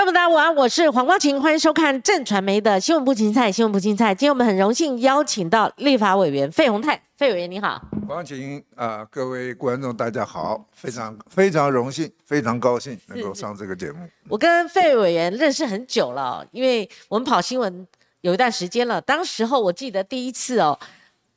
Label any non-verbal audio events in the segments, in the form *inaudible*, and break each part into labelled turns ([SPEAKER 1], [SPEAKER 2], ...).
[SPEAKER 1] 观众大家午安，我是黄光琴，欢迎收看正传媒的新闻部青菜，新闻部青菜。今天我们很荣幸邀请到立法委员费鸿泰，费委员你好。
[SPEAKER 2] 光琴啊，各位观众大家好，非常非常荣幸，非常高兴能够上这个节目。
[SPEAKER 1] 我跟费委员认识很久了，因为我们跑新闻有一段时间了。当时候我记得第一次哦。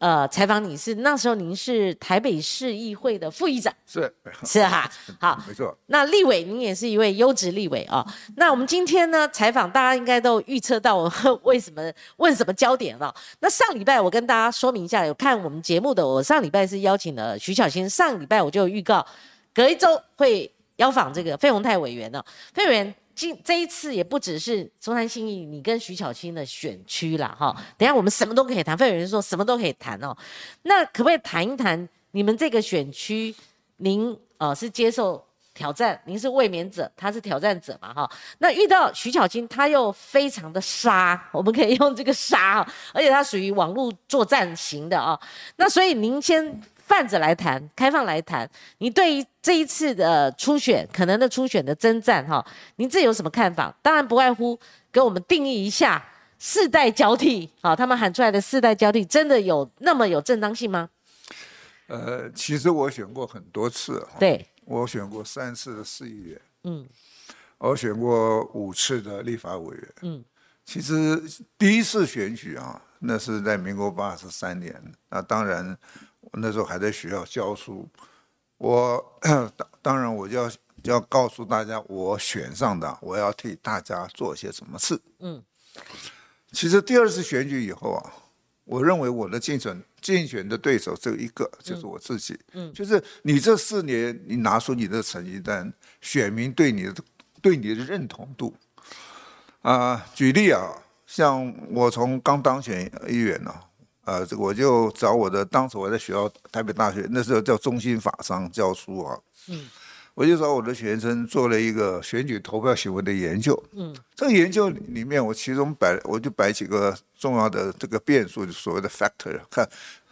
[SPEAKER 1] 呃，采访你是那时候您是台北市议会的副议长，
[SPEAKER 2] 是 *laughs*
[SPEAKER 1] 是哈，好，
[SPEAKER 2] 没错。
[SPEAKER 1] 那立委您也是一位优质立委啊。那我们今天呢采访，大家应该都预测到我为什么问什么焦点了。那上礼拜我跟大家说明一下，有看我们节目的，我上礼拜是邀请了徐小新，上礼拜我就预告隔一周会邀访这个费鸿泰委员呢，费委员。今这一次也不只是中山新义，你跟徐巧清的选区啦，哈。等下我们什么都可以谈，费有人说什么都可以谈哦。那可不可以谈一谈你们这个选区？您呃是接受挑战，您是卫冕者，他是挑战者嘛，哈。那遇到徐巧清，他又非常的杀，我们可以用这个杀，而且他属于网络作战型的啊。那所以您先。泛着来谈，开放来谈。你对于这一次的初选，可能的初选的征战，哈，您自己有什么看法？当然不外乎给我们定义一下世代交替，好，他们喊出来的世代交替，真的有那么有正当性吗？
[SPEAKER 2] 呃，其实我选过很多次，
[SPEAKER 1] 对，
[SPEAKER 2] 我选过三次的市议员，嗯，我选过五次的立法委员，嗯，其实第一次选举啊，那是在民国八十三年，那当然。那时候还在学校教书，我 *coughs* 当当然我就要要告诉大家，我选上的，我要替大家做些什么事。嗯，其实第二次选举以后啊，我认为我的竞选竞选的对手只有一个，就是我自己。嗯，就是你这四年你拿出你的成绩单，选民对你的对你的认同度啊，举例啊，像我从刚当选议员呢。呃，这个我就找我的，当时我在学校台北大学，那时候叫中心法商教书啊。嗯，我就找我的学生做了一个选举投票行为的研究。嗯，这个研究里面，我其中摆，我就摆几个重要的这个变数，就所谓的 factor，看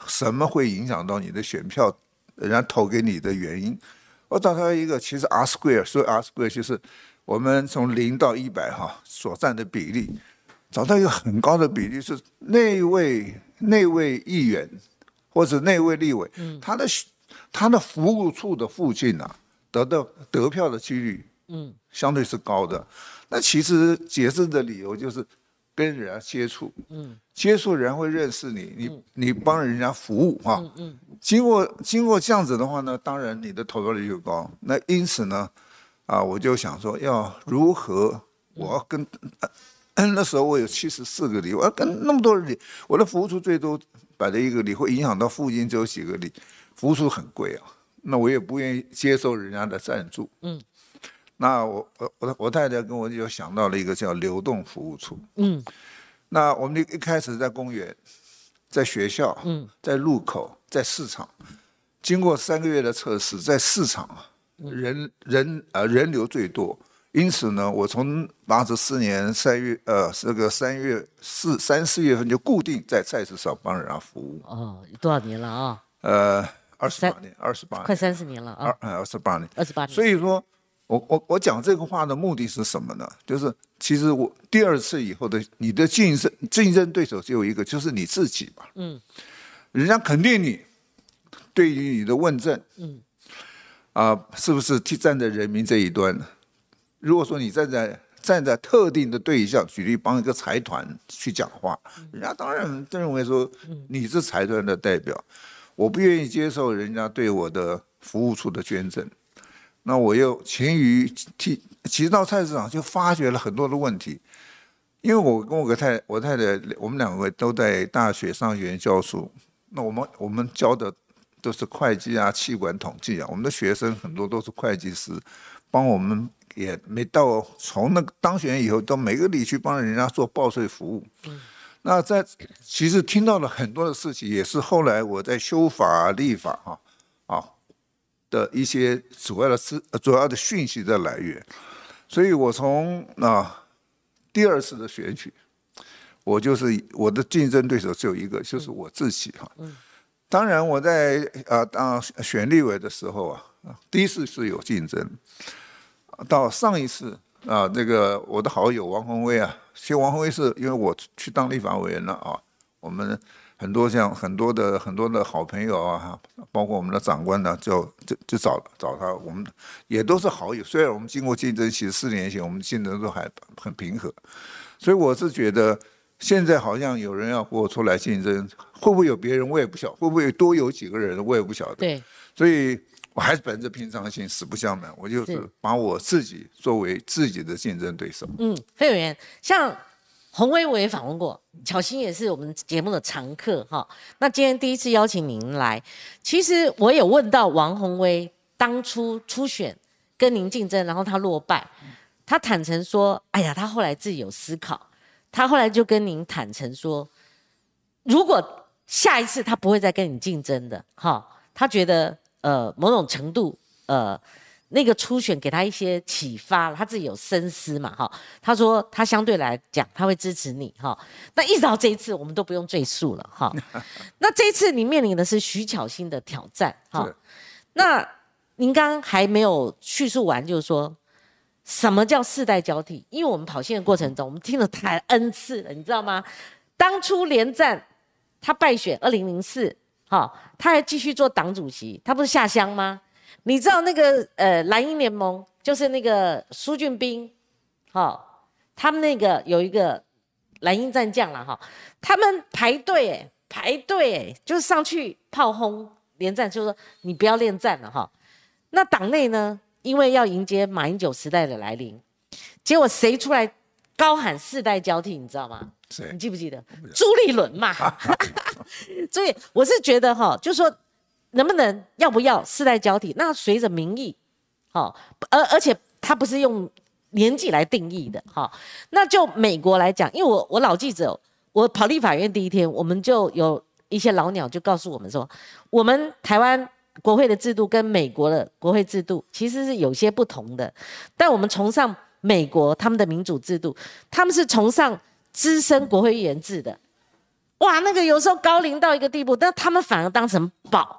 [SPEAKER 2] 什么会影响到你的选票，人家投给你的原因。我找到一个，其实 R square，所以 R square 就是我们从零到一百哈所占的比例，找到一个很高的比例是那位。那位议员或者那位立委，他的他的服务处的附近啊，得到得票的几率，嗯，相对是高的。那其实解释的理由就是跟人家接触，嗯，接触人会认识你，你你帮人家服务哈，嗯，经过经过这样子的话呢，当然你的投票率就高。那因此呢，啊，我就想说要如何，我要跟。*laughs* 那时候我有七十四个里，我要跟那么多人里，我的服务处最多摆了一个里，会影响到附近只有几个里，服务处很贵啊，那我也不愿意接受人家的赞助。嗯，那我我我我太太跟我就想到了一个叫流动服务处。嗯，那我们一开始在公园，在学校，嗯，在路口，在市场，经过三个月的测试，在市场啊，人人呃人流最多。因此呢，我从八十四年三月，呃，这个三月四三四月份就固定在菜市场帮人家服务。
[SPEAKER 1] 哦，多少年了啊？
[SPEAKER 2] 呃，二十八年，二十八，
[SPEAKER 1] 快三十年了啊！
[SPEAKER 2] 二二十八年，
[SPEAKER 1] 二十八年。
[SPEAKER 2] 所以说，我我我讲这个话的目的是什么呢？就是其实我第二次以后的你的竞争竞争对手只有一个，就是你自己吧。嗯。人家肯定你，对于你的问政，嗯，啊，是不是替站在人民这一端？如果说你站在站在特定的对象，举例帮一个财团去讲话，人家当然认为说你是财团的代表，我不愿意接受人家对我的服务处的捐赠，那我又勤于替，其实到菜市场就发觉了很多的问题，因为我跟我个太我太太，我们两位都在大学商学院教书，那我们我们教的都是会计啊、气管统计啊，我们的学生很多都是会计师，帮我们。也没到从那个当选以后，到每个里去帮人家做报税服务。嗯，那在其实听到了很多的事情，也是后来我在修法立法啊啊的一些主要的资主要的讯息的来源。所以我从啊第二次的选举，我就是我的竞争对手只有一个，就是我自己哈。嗯，当然我在啊当选立委的时候啊，第一次是有竞争。到上一次啊，这个我的好友王宏威啊，其实王宏威是因为我去当立法委员了啊，我们很多像很多的很多的好朋友啊，包括我们的长官呢，就就就找找他，我们也都是好友。虽然我们经过竞争，其实四年前我们竞争都还很平和，所以我是觉得现在好像有人要和我出来竞争，会不会有别人我也不晓，会不会多有几个人我也不晓得。
[SPEAKER 1] 对，
[SPEAKER 2] 所以。我还是本着平常心，死不相瞒。我就是把我自己作为自己的竞争对手。
[SPEAKER 1] 嗯，费委员，像洪威我也访问过，巧心也是我们节目的常客哈。那今天第一次邀请您来，其实我有问到王宏威当初初选跟您竞争，然后他落败，他坦诚说：“哎呀，他后来自己有思考，他后来就跟您坦诚说，如果下一次他不会再跟你竞争的哈，他觉得。”呃，某种程度，呃，那个初选给他一些启发，他自己有深思嘛，哈。他说他相对来讲他会支持你，哈。那一直到这一次，我们都不用赘述了，哈。*laughs* 那这一次你面临的是徐巧芯的挑战，哈。那您刚刚还没有叙述完，就是说什么叫世代交替？因为我们跑线的过程中，我们听了太 N 次了，你知道吗？当初连战他败选二零零四。好，他还继续做党主席，他不是下乡吗？你知道那个呃蓝英联盟，就是那个苏俊斌，好，他们那个有一个蓝鹰战将了哈，他们排队哎，排队哎，就是上去炮轰连战，就说你不要恋战了哈。那党内呢，因为要迎接马英九时代的来临，结果谁出来高喊世代交替，你知道吗？你记不记得朱立伦嘛？*laughs* *laughs* 所以我是觉得哈，就说能不能要不要世代交替？那随着民意，好，而而且他不是用年纪来定义的哈。那就美国来讲，因为我我老记者，我跑立法院第一天，我们就有一些老鸟就告诉我们说，我们台湾国会的制度跟美国的国会制度其实是有些不同的，但我们崇尚美国他们的民主制度，他们是崇尚。资深国会议员制的，哇，那个有时候高龄到一个地步，但他们反而当成宝。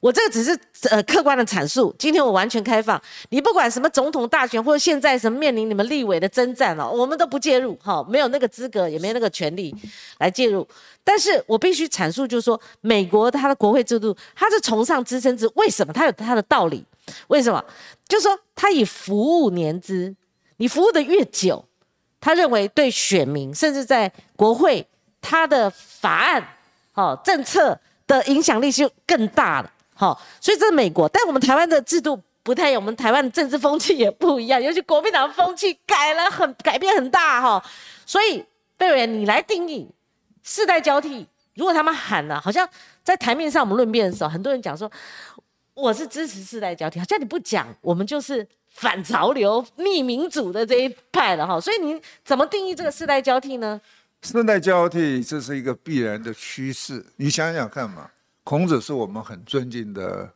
[SPEAKER 1] 我这个只是呃客观的阐述。今天我完全开放，你不管什么总统大选或者现在什么面临你们立委的征战哦，我们都不介入，哈，没有那个资格，也没有那个权利来介入。但是我必须阐述，就是说美国它的国会制度，它是崇尚资深制，为什么？它有它的道理。为什么？就是说它以服务年资，你服务的越久。他认为对选民，甚至在国会，他的法案、好政策的影响力就更大了。好，所以这是美国，但我们台湾的制度不太，我们台湾的政治风气也不一样，尤其国民党风气改了很，改变很大哈。所以贝伟，你来定义世代交替。如果他们喊了，好像在台面上我们论辩的时候，很多人讲说我是支持世代交替，好像你不讲，我们就是。反潮流、逆民主的这一派了哈，所以你怎么定义这个世代交替呢？
[SPEAKER 2] 世代交替这是一个必然的趋势，你想想看嘛。孔子是我们很尊敬的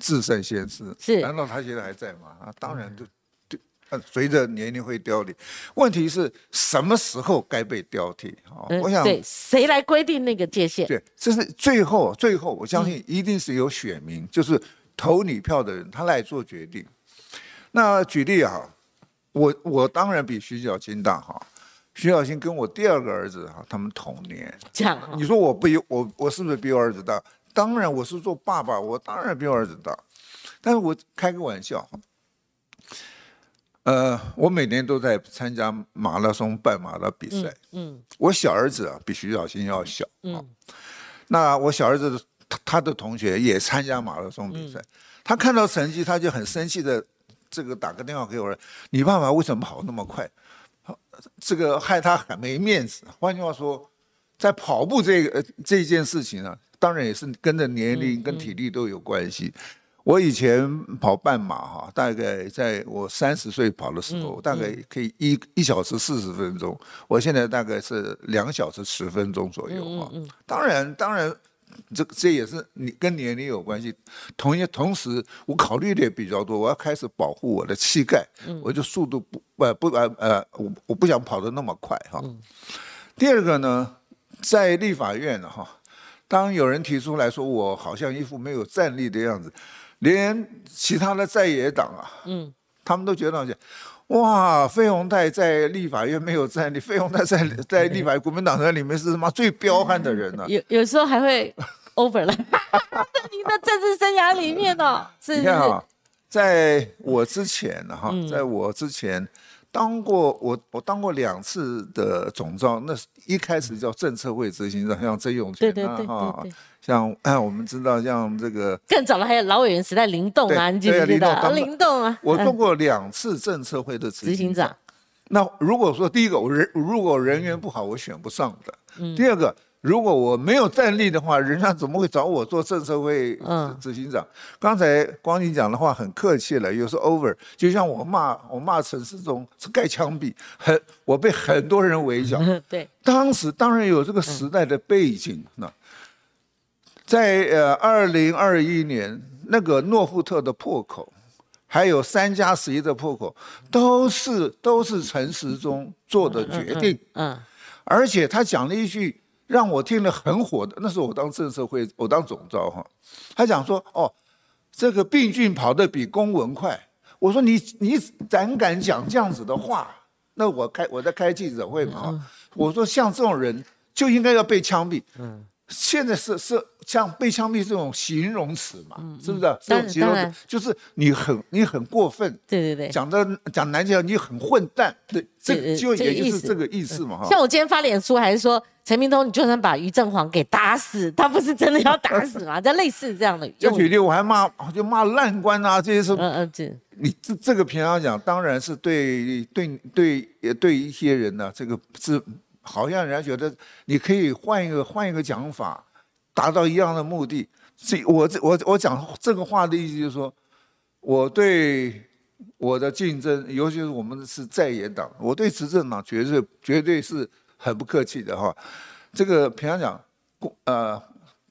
[SPEAKER 2] 至圣先师，
[SPEAKER 1] 是？
[SPEAKER 2] 难道他现在还在吗？啊，当然就对，随着年龄会凋零。问题是什么时候该被交替？啊，我想
[SPEAKER 1] 对谁来规定那个界限？
[SPEAKER 2] 对，这是最后最后，我相信一定是有选民，就是投你票的人，他来做决定。那举例哈，我我当然比徐小新大哈，徐小新跟我第二个儿子哈，他们同年。*laughs*
[SPEAKER 1] 这样，
[SPEAKER 2] 你说我比我我是不是比我儿子大？当然我是做爸爸，我当然比我儿子大。但是我开个玩笑，呃，我每年都在参加马拉松半马的比赛。嗯。我小儿子啊，比徐小新要小。嗯。那我小儿子他他的同学也参加马拉松比赛，他看到成绩他就很生气的。这个打个电话给我，你爸爸为什么跑那么快？这个害他很没面子。换句话说，在跑步这个这件事情啊，当然也是跟着年龄跟体力都有关系。我以前跑半马哈，大概在我三十岁跑的时候，大概可以一一小时四十分钟。我现在大概是两小时十分钟左右啊。当然，当然。这这也是你跟年龄有关系，同一同时我考虑的也比较多，我要开始保护我的膝盖，我就速度不呃不呃呃，我我不想跑得那么快哈。第二个呢，在立法院哈，当有人提出来说我好像一副没有战力的样子，连其他的在野党啊，嗯，他们都觉得哇，费鸿泰在立法院没有战力，费鸿泰在 *laughs* 在立法国民党人里面是什么最彪悍的人呢？
[SPEAKER 1] 有有时候还会 *laughs* over 了，在 *laughs* 您的政治生涯里面哦，是。
[SPEAKER 2] 你看啊，在我之前哈，在我之前当过我我当过两次的总召，那一开始叫政策会执行长，像曾永权啊哈。像哎，*clears throat* 我们知道像这个 *laughs*
[SPEAKER 1] 更早了，还有老委员时代灵动啊，你记不记得？灵动啊，
[SPEAKER 2] 我做过两次政策会的执行
[SPEAKER 1] 长。
[SPEAKER 2] 那如果说第一个我人如果人缘不好，我选不上的。嗯。第二个，如果我没有战力的话，人家怎么会找我做政策会执行长？刚才光景讲的话很客气了，有时候 over，就像我骂我骂陈世忠是盖枪毙，很我被很多人围剿。*laughs*
[SPEAKER 1] 对。
[SPEAKER 2] 当时当然有这个时代的背景那。在呃，二零二一年那个诺富特的破口，还有三加十一的破口，都是都是陈时中做的决定。嗯，而且他讲了一句让我听了很火的，那时候我当政策会，我当总召哈。他讲说：“哦，这个病菌跑得比公文快。”我说：“你你胆敢讲这样子的话？那我开我在开记者会嘛？我说像这种人就应该要被枪毙。”嗯。现在是是像被枪毙这种形容词嘛，是不是？这种形容词就是你很你很过分，
[SPEAKER 1] 对对对，
[SPEAKER 2] 讲的讲难听你很混蛋，对，这就也就是这个意思嘛哈。
[SPEAKER 1] 像我今天发脸书还是说陈明通，你就算把于正煌给打死，他不是真的要打死吗？*laughs* 这类似这样的。
[SPEAKER 2] 就举例，我还骂就骂烂官啊，这些是
[SPEAKER 1] 嗯嗯，这
[SPEAKER 2] 你这这个平常讲，当然是对对对对一些人呢，这个是。好像人家觉得你可以换一个换一个讲法，达到一样的目的。这我这我我讲这个话的意思就是说，我对我的竞争，尤其是我们是在野党，我对执政党绝对绝对是很不客气的哈。这个平常讲，呃，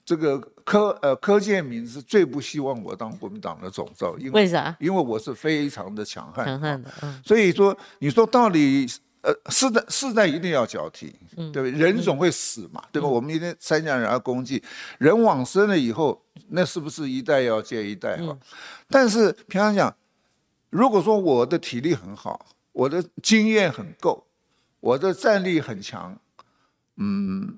[SPEAKER 2] 这个柯呃柯建明是最不希望我当国民党的总召，因
[SPEAKER 1] 为啥？
[SPEAKER 2] 因为我是非常的强悍，
[SPEAKER 1] 强悍的，嗯。
[SPEAKER 2] 所以说，你说到底。呃，世代世代一定要交替，对不对？人总会死嘛，对吧？我们一天三讲人要功绩，人往生了以后，那是不是一代要接一代嘛？但是平常讲，如果说我的体力很好，我的经验很够，我的战力很强，嗯，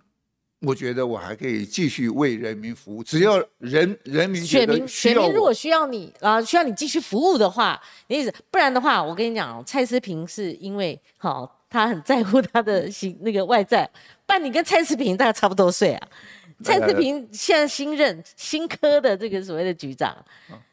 [SPEAKER 2] 我觉得我还可以继续为人民服务。只要人人民
[SPEAKER 1] 选民选民如果需要你啊，需要你继续服务的话，意思不然的话，我跟你讲，蔡思平是因为好。他很在乎他的新那个外在，但你跟蔡思平大概差不多岁啊。蔡思平现在新任新科的这个所谓的局长，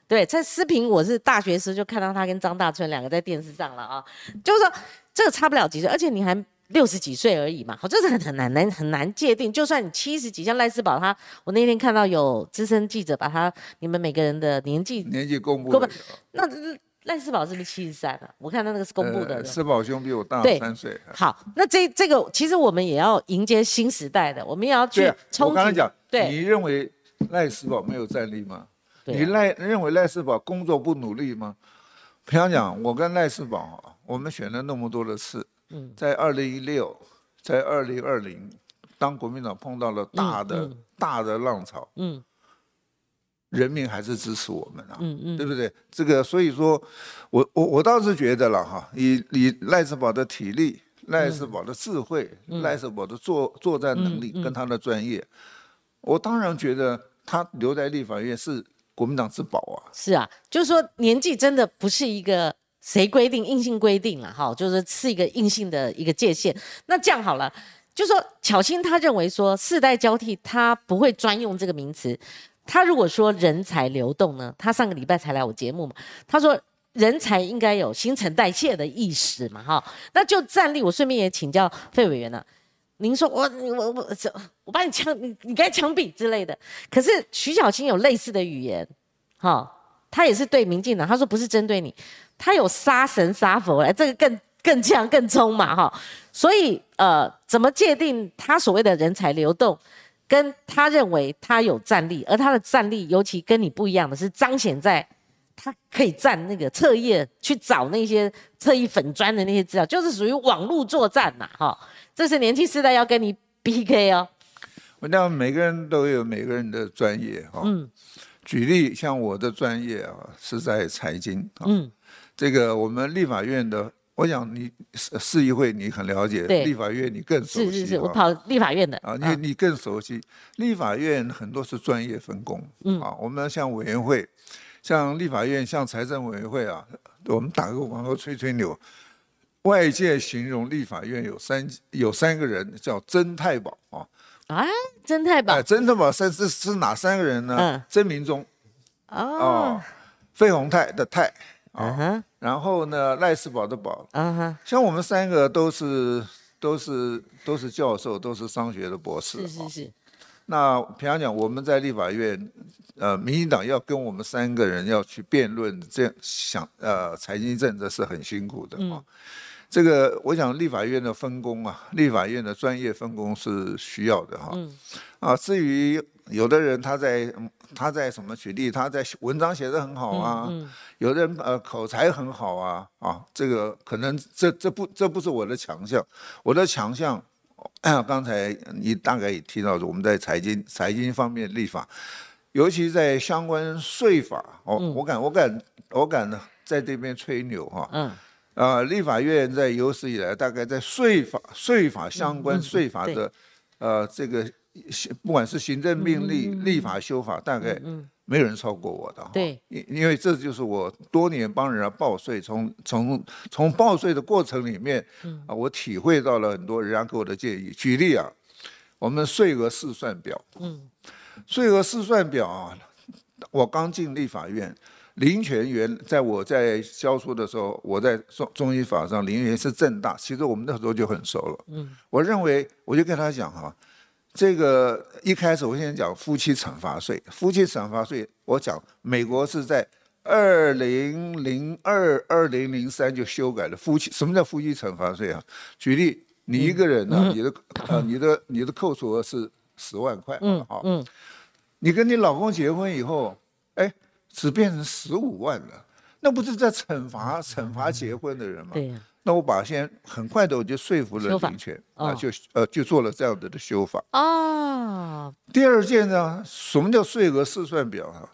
[SPEAKER 1] 对蔡思平，我是大学时就看到他跟张大春两个在电视上了啊，就是说这个差不了几岁，而且你还六十几岁而已嘛，好，这是很很难难很难界定。就算你七十几，像赖世宝他，我那天看到有资深记者把他你们每个人的年纪
[SPEAKER 2] 年纪公布，
[SPEAKER 1] 那。赖世宝是不是七十三了？我看他那个是公布的。
[SPEAKER 2] 世宝兄比我大三岁。
[SPEAKER 1] 好，那这这个其实我们也要迎接新时代的，我们也要去冲
[SPEAKER 2] 我刚才讲，对，你认为赖世宝没有战力吗？你赖认为赖世宝工作不努力吗？平常讲，我跟赖世宝，我们选了那么多的次，在二零一六，在二零二零，当国民党碰到了大的大的浪潮，嗯。人民还是支持我们啊，嗯嗯，对不对？这个，所以说，我我我倒是觉得了哈，以以赖世宝的体力、赖世宝的智慧、赖世宝的作作战能力跟他的专业，我当然觉得他留在立法院是国民党之宝啊。
[SPEAKER 1] 是啊，就是说年纪真的不是一个谁规定硬性规定了哈，就是是一个硬性的一个界限。那这样好了，就说巧心他认为说世代交替，他不会专用这个名词。他如果说人才流动呢？他上个礼拜才来我节目嘛。他说人才应该有新陈代谢的意识嘛，哈。那就站立，我顺便也请教费委员了。您说我我我我把你枪你你该枪毙之类的。可是徐小青有类似的语言，哈，他也是对民进党，他说不是针对你，他有杀神杀佛来，这个更更强更冲嘛，哈。所以呃，怎么界定他所谓的人才流动？跟他认为他有战力，而他的战力尤其跟你不一样的是彰显在，他可以站那个侧页去找那些侧翼粉砖的那些资料，就是属于网络作战呐，哈，这是年轻时代要跟你 PK 哦。
[SPEAKER 2] 我讲每个人都有每个人的专业哈，嗯，举例像我的专业啊是在财经，嗯，这个我们立法院的我想你市市议会你很了解，
[SPEAKER 1] 对
[SPEAKER 2] 立法院你更熟悉。
[SPEAKER 1] 是是是，我
[SPEAKER 2] 啊
[SPEAKER 1] 跑立法院的
[SPEAKER 2] 啊，你你更熟悉。立法院很多是专业分工，嗯啊，我们像委员会，像立法院，像财政委员会啊，我们打个广告吹吹牛。外界形容立法院有三有三个人叫曾太保啊，
[SPEAKER 1] 啊，真太保
[SPEAKER 2] 哎，曾太保三是是哪三个人呢？
[SPEAKER 1] 嗯
[SPEAKER 2] 曾明忠
[SPEAKER 1] 哦
[SPEAKER 2] 哦，，费鸿泰的泰啊，
[SPEAKER 1] 嗯哼，
[SPEAKER 2] 然后呢赖世宝的宝，
[SPEAKER 1] 嗯哼，
[SPEAKER 2] 像我们三个都是都是都是教授，都是商学的博士。啊
[SPEAKER 1] 是是是，
[SPEAKER 2] 那平常讲，我们在立法院，呃，民进党要跟我们三个人要去辩论，这样想，呃，财经政策是很辛苦的啊。这个，我想立法院的分工啊，立法院的专业分工是需要的哈。啊，至于有的人他在嗯他在什么举例，他在文章写得很好啊，有的人呃口才很好啊啊，这个可能这这不这不是我的强项，我的强项。啊，*clears throat* 刚才你大概也提到，我们在财经财经方面立法，尤其在相关税法，哦，我敢我敢我敢在这边吹牛哈，
[SPEAKER 1] 嗯，
[SPEAKER 2] 啊，立法院在有史以来，大概在税法、税法相关税法的，呃，这个不管是行政命令、立法修法，大概没有人超过我的哈。
[SPEAKER 1] 对，
[SPEAKER 2] 因因为这就是我多年帮人家报税，从从从报税的过程里面，啊，我体会到了很多人家给我的建议。举例啊，我们税额试算表，嗯，税额试算表啊，我刚进立法院。林权元在我在教书的时候，我在中中医法上，林权是正大，其实我们那时候就很熟了。嗯，我认为我就跟他讲哈，这个一开始我先讲夫妻惩罚税，夫妻惩罚税，我讲美国是在二零零二、二零零三就修改了夫妻，什么叫夫妻惩罚税啊？举例，你一个人呢、你的呃你的你的扣除额是十万块，嗯好，嗯，你跟你老公结婚以后，哎。只变成十五万了，那不是在惩罚惩罚结婚的人吗？
[SPEAKER 1] 对呀，
[SPEAKER 2] 那我把现在很快的我就说服了林权
[SPEAKER 1] 哦
[SPEAKER 2] 啊，就呃就做了这样子的修法。
[SPEAKER 1] 哦，
[SPEAKER 2] 第二件呢，什么叫税额试算表啊？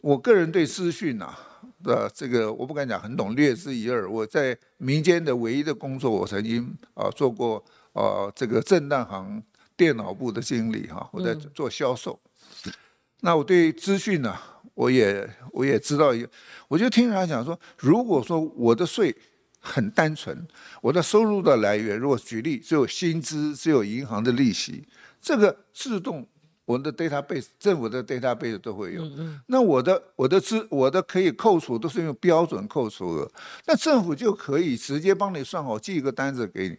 [SPEAKER 2] 我个人对资讯啊的这个我不敢讲很懂，略知一二。我在民间的唯一的工作，我曾经啊做过呃这个正大行电脑部的经理哈，我在做销售。那我对资讯呢，我也我也知道一个，我就听人家讲说，如果说我的税很单纯，我的收入的来源，如果举例只有薪资，只有银行的利息，这个自动我们的 database 政府的 database 都会有。那我的我的资我的可以扣除都是用标准扣除额，那政府就可以直接帮你算好，寄一个单子给你。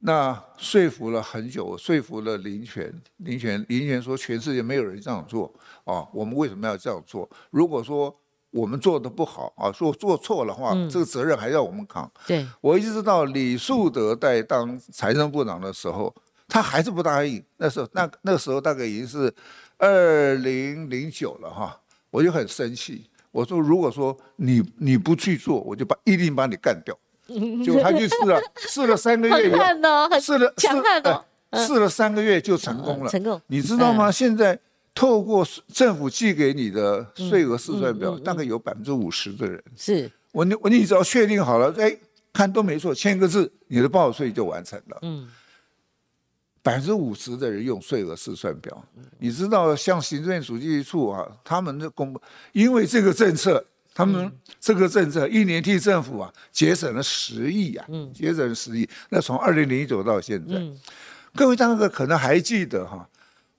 [SPEAKER 2] 那说服了很久，说服了林权，林权，林权说全世界没有人这样做啊，我们为什么要这样做？如果说我们做的不好啊，说做错的话，这个责任还要我们扛。
[SPEAKER 1] 对，
[SPEAKER 2] 我一直到李树德在当财政部长的时候，他还是不答应。那时候，那那个时候大概已经是二零零九了哈，我就很生气。我说，如果说你你不去做，我就把一定把你干掉。*laughs* 结果他去试了，试了三个月试了
[SPEAKER 1] 强悍哦，
[SPEAKER 2] 呃试了三个月就成功了。
[SPEAKER 1] 成功。
[SPEAKER 2] 你知道吗？现在透过政府寄给你的税额试算
[SPEAKER 1] 嗯
[SPEAKER 2] 表，大概有百分之五十的人，
[SPEAKER 1] 是，
[SPEAKER 2] 我你我你只要确定好了，哎，看都没错，签个字，你的报税就完成了。
[SPEAKER 1] 嗯，
[SPEAKER 2] 百分之五十的人用税额试算表，你知道，像行政院主计处啊，他们的公布，因为这个政策，他们这个政策一年替政府啊节省了十亿啊，嗯。节省了十亿。那从二零零九到现在，各位大哥可能还记得哈，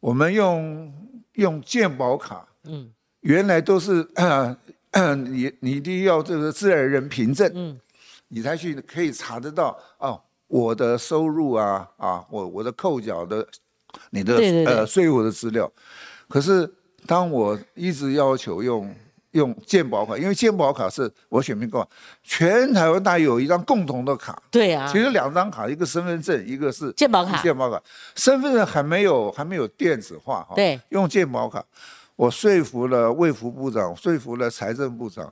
[SPEAKER 2] 我们用用健保卡，嗯，原来都是 *clears throat* 你你一定要这个自然人凭证，嗯，你才去可以查得到哦。我的收入啊啊，我我的扣缴的，你的呃税务的资料，可是当我一直要求用用健保卡，因为健保卡是我选民卡，全台湾大约有一张共同的卡，
[SPEAKER 1] 对啊。
[SPEAKER 2] 其，实两张卡，一个身份证，一个是
[SPEAKER 1] 健保卡。
[SPEAKER 2] 健保卡，身份证还没有还没有电子化哈，
[SPEAKER 1] 对，
[SPEAKER 2] 用健保卡，我说服了卫福部长，说服了财政部长。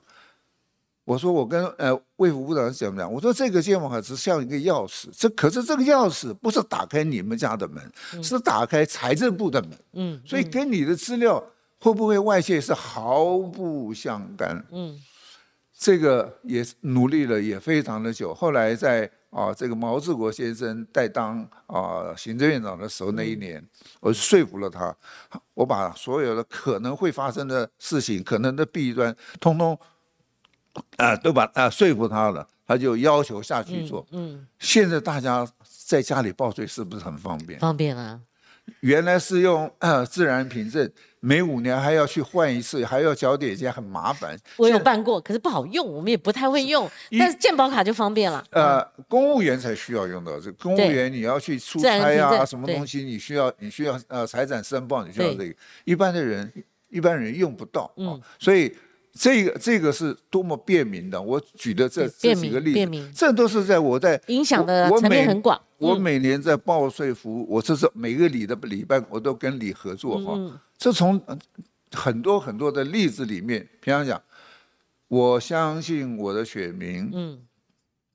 [SPEAKER 2] 我说我跟呃卫福部长讲讲，我说这个健保卡只像一个钥匙，这可是这个钥匙不是打开你们家的门，是打开财政部的门，
[SPEAKER 1] 嗯，
[SPEAKER 2] 所以跟你的资料会不会外泄是毫不相干。
[SPEAKER 1] 嗯，
[SPEAKER 2] 这个也努力了也非常的久。后来在啊，这个毛志国先生在当啊行政院长的时候那一年，我说服了他，我把所有的可能会发生的事情、可能的弊端，通通啊都把啊说服他了，他就要求下去做。嗯，现在大家在家里报税是不是很方便？
[SPEAKER 1] 方便啊。
[SPEAKER 2] 原来是用呃 *coughs* 自然凭证，每五年还要去换一次，还要缴点钱，很麻烦。
[SPEAKER 1] 我有办过，可是不好用，我们也不太会用。但是健保卡就方便了。
[SPEAKER 2] 呃，公务员才需要用到这，公务员你要去出差啊，什么东西你需要，你需要呃财产申报，你需要这个。一般的人，一般人用不到啊，所以。这个这个是多么便民的！我举的这这几个例子，这都是在我在
[SPEAKER 1] 影响的层面很广。
[SPEAKER 2] 我每年在报税服务，我这是每个礼的礼拜我都跟你合作哈。这从很多很多的例子里面，平常讲，我相信我的选民，嗯，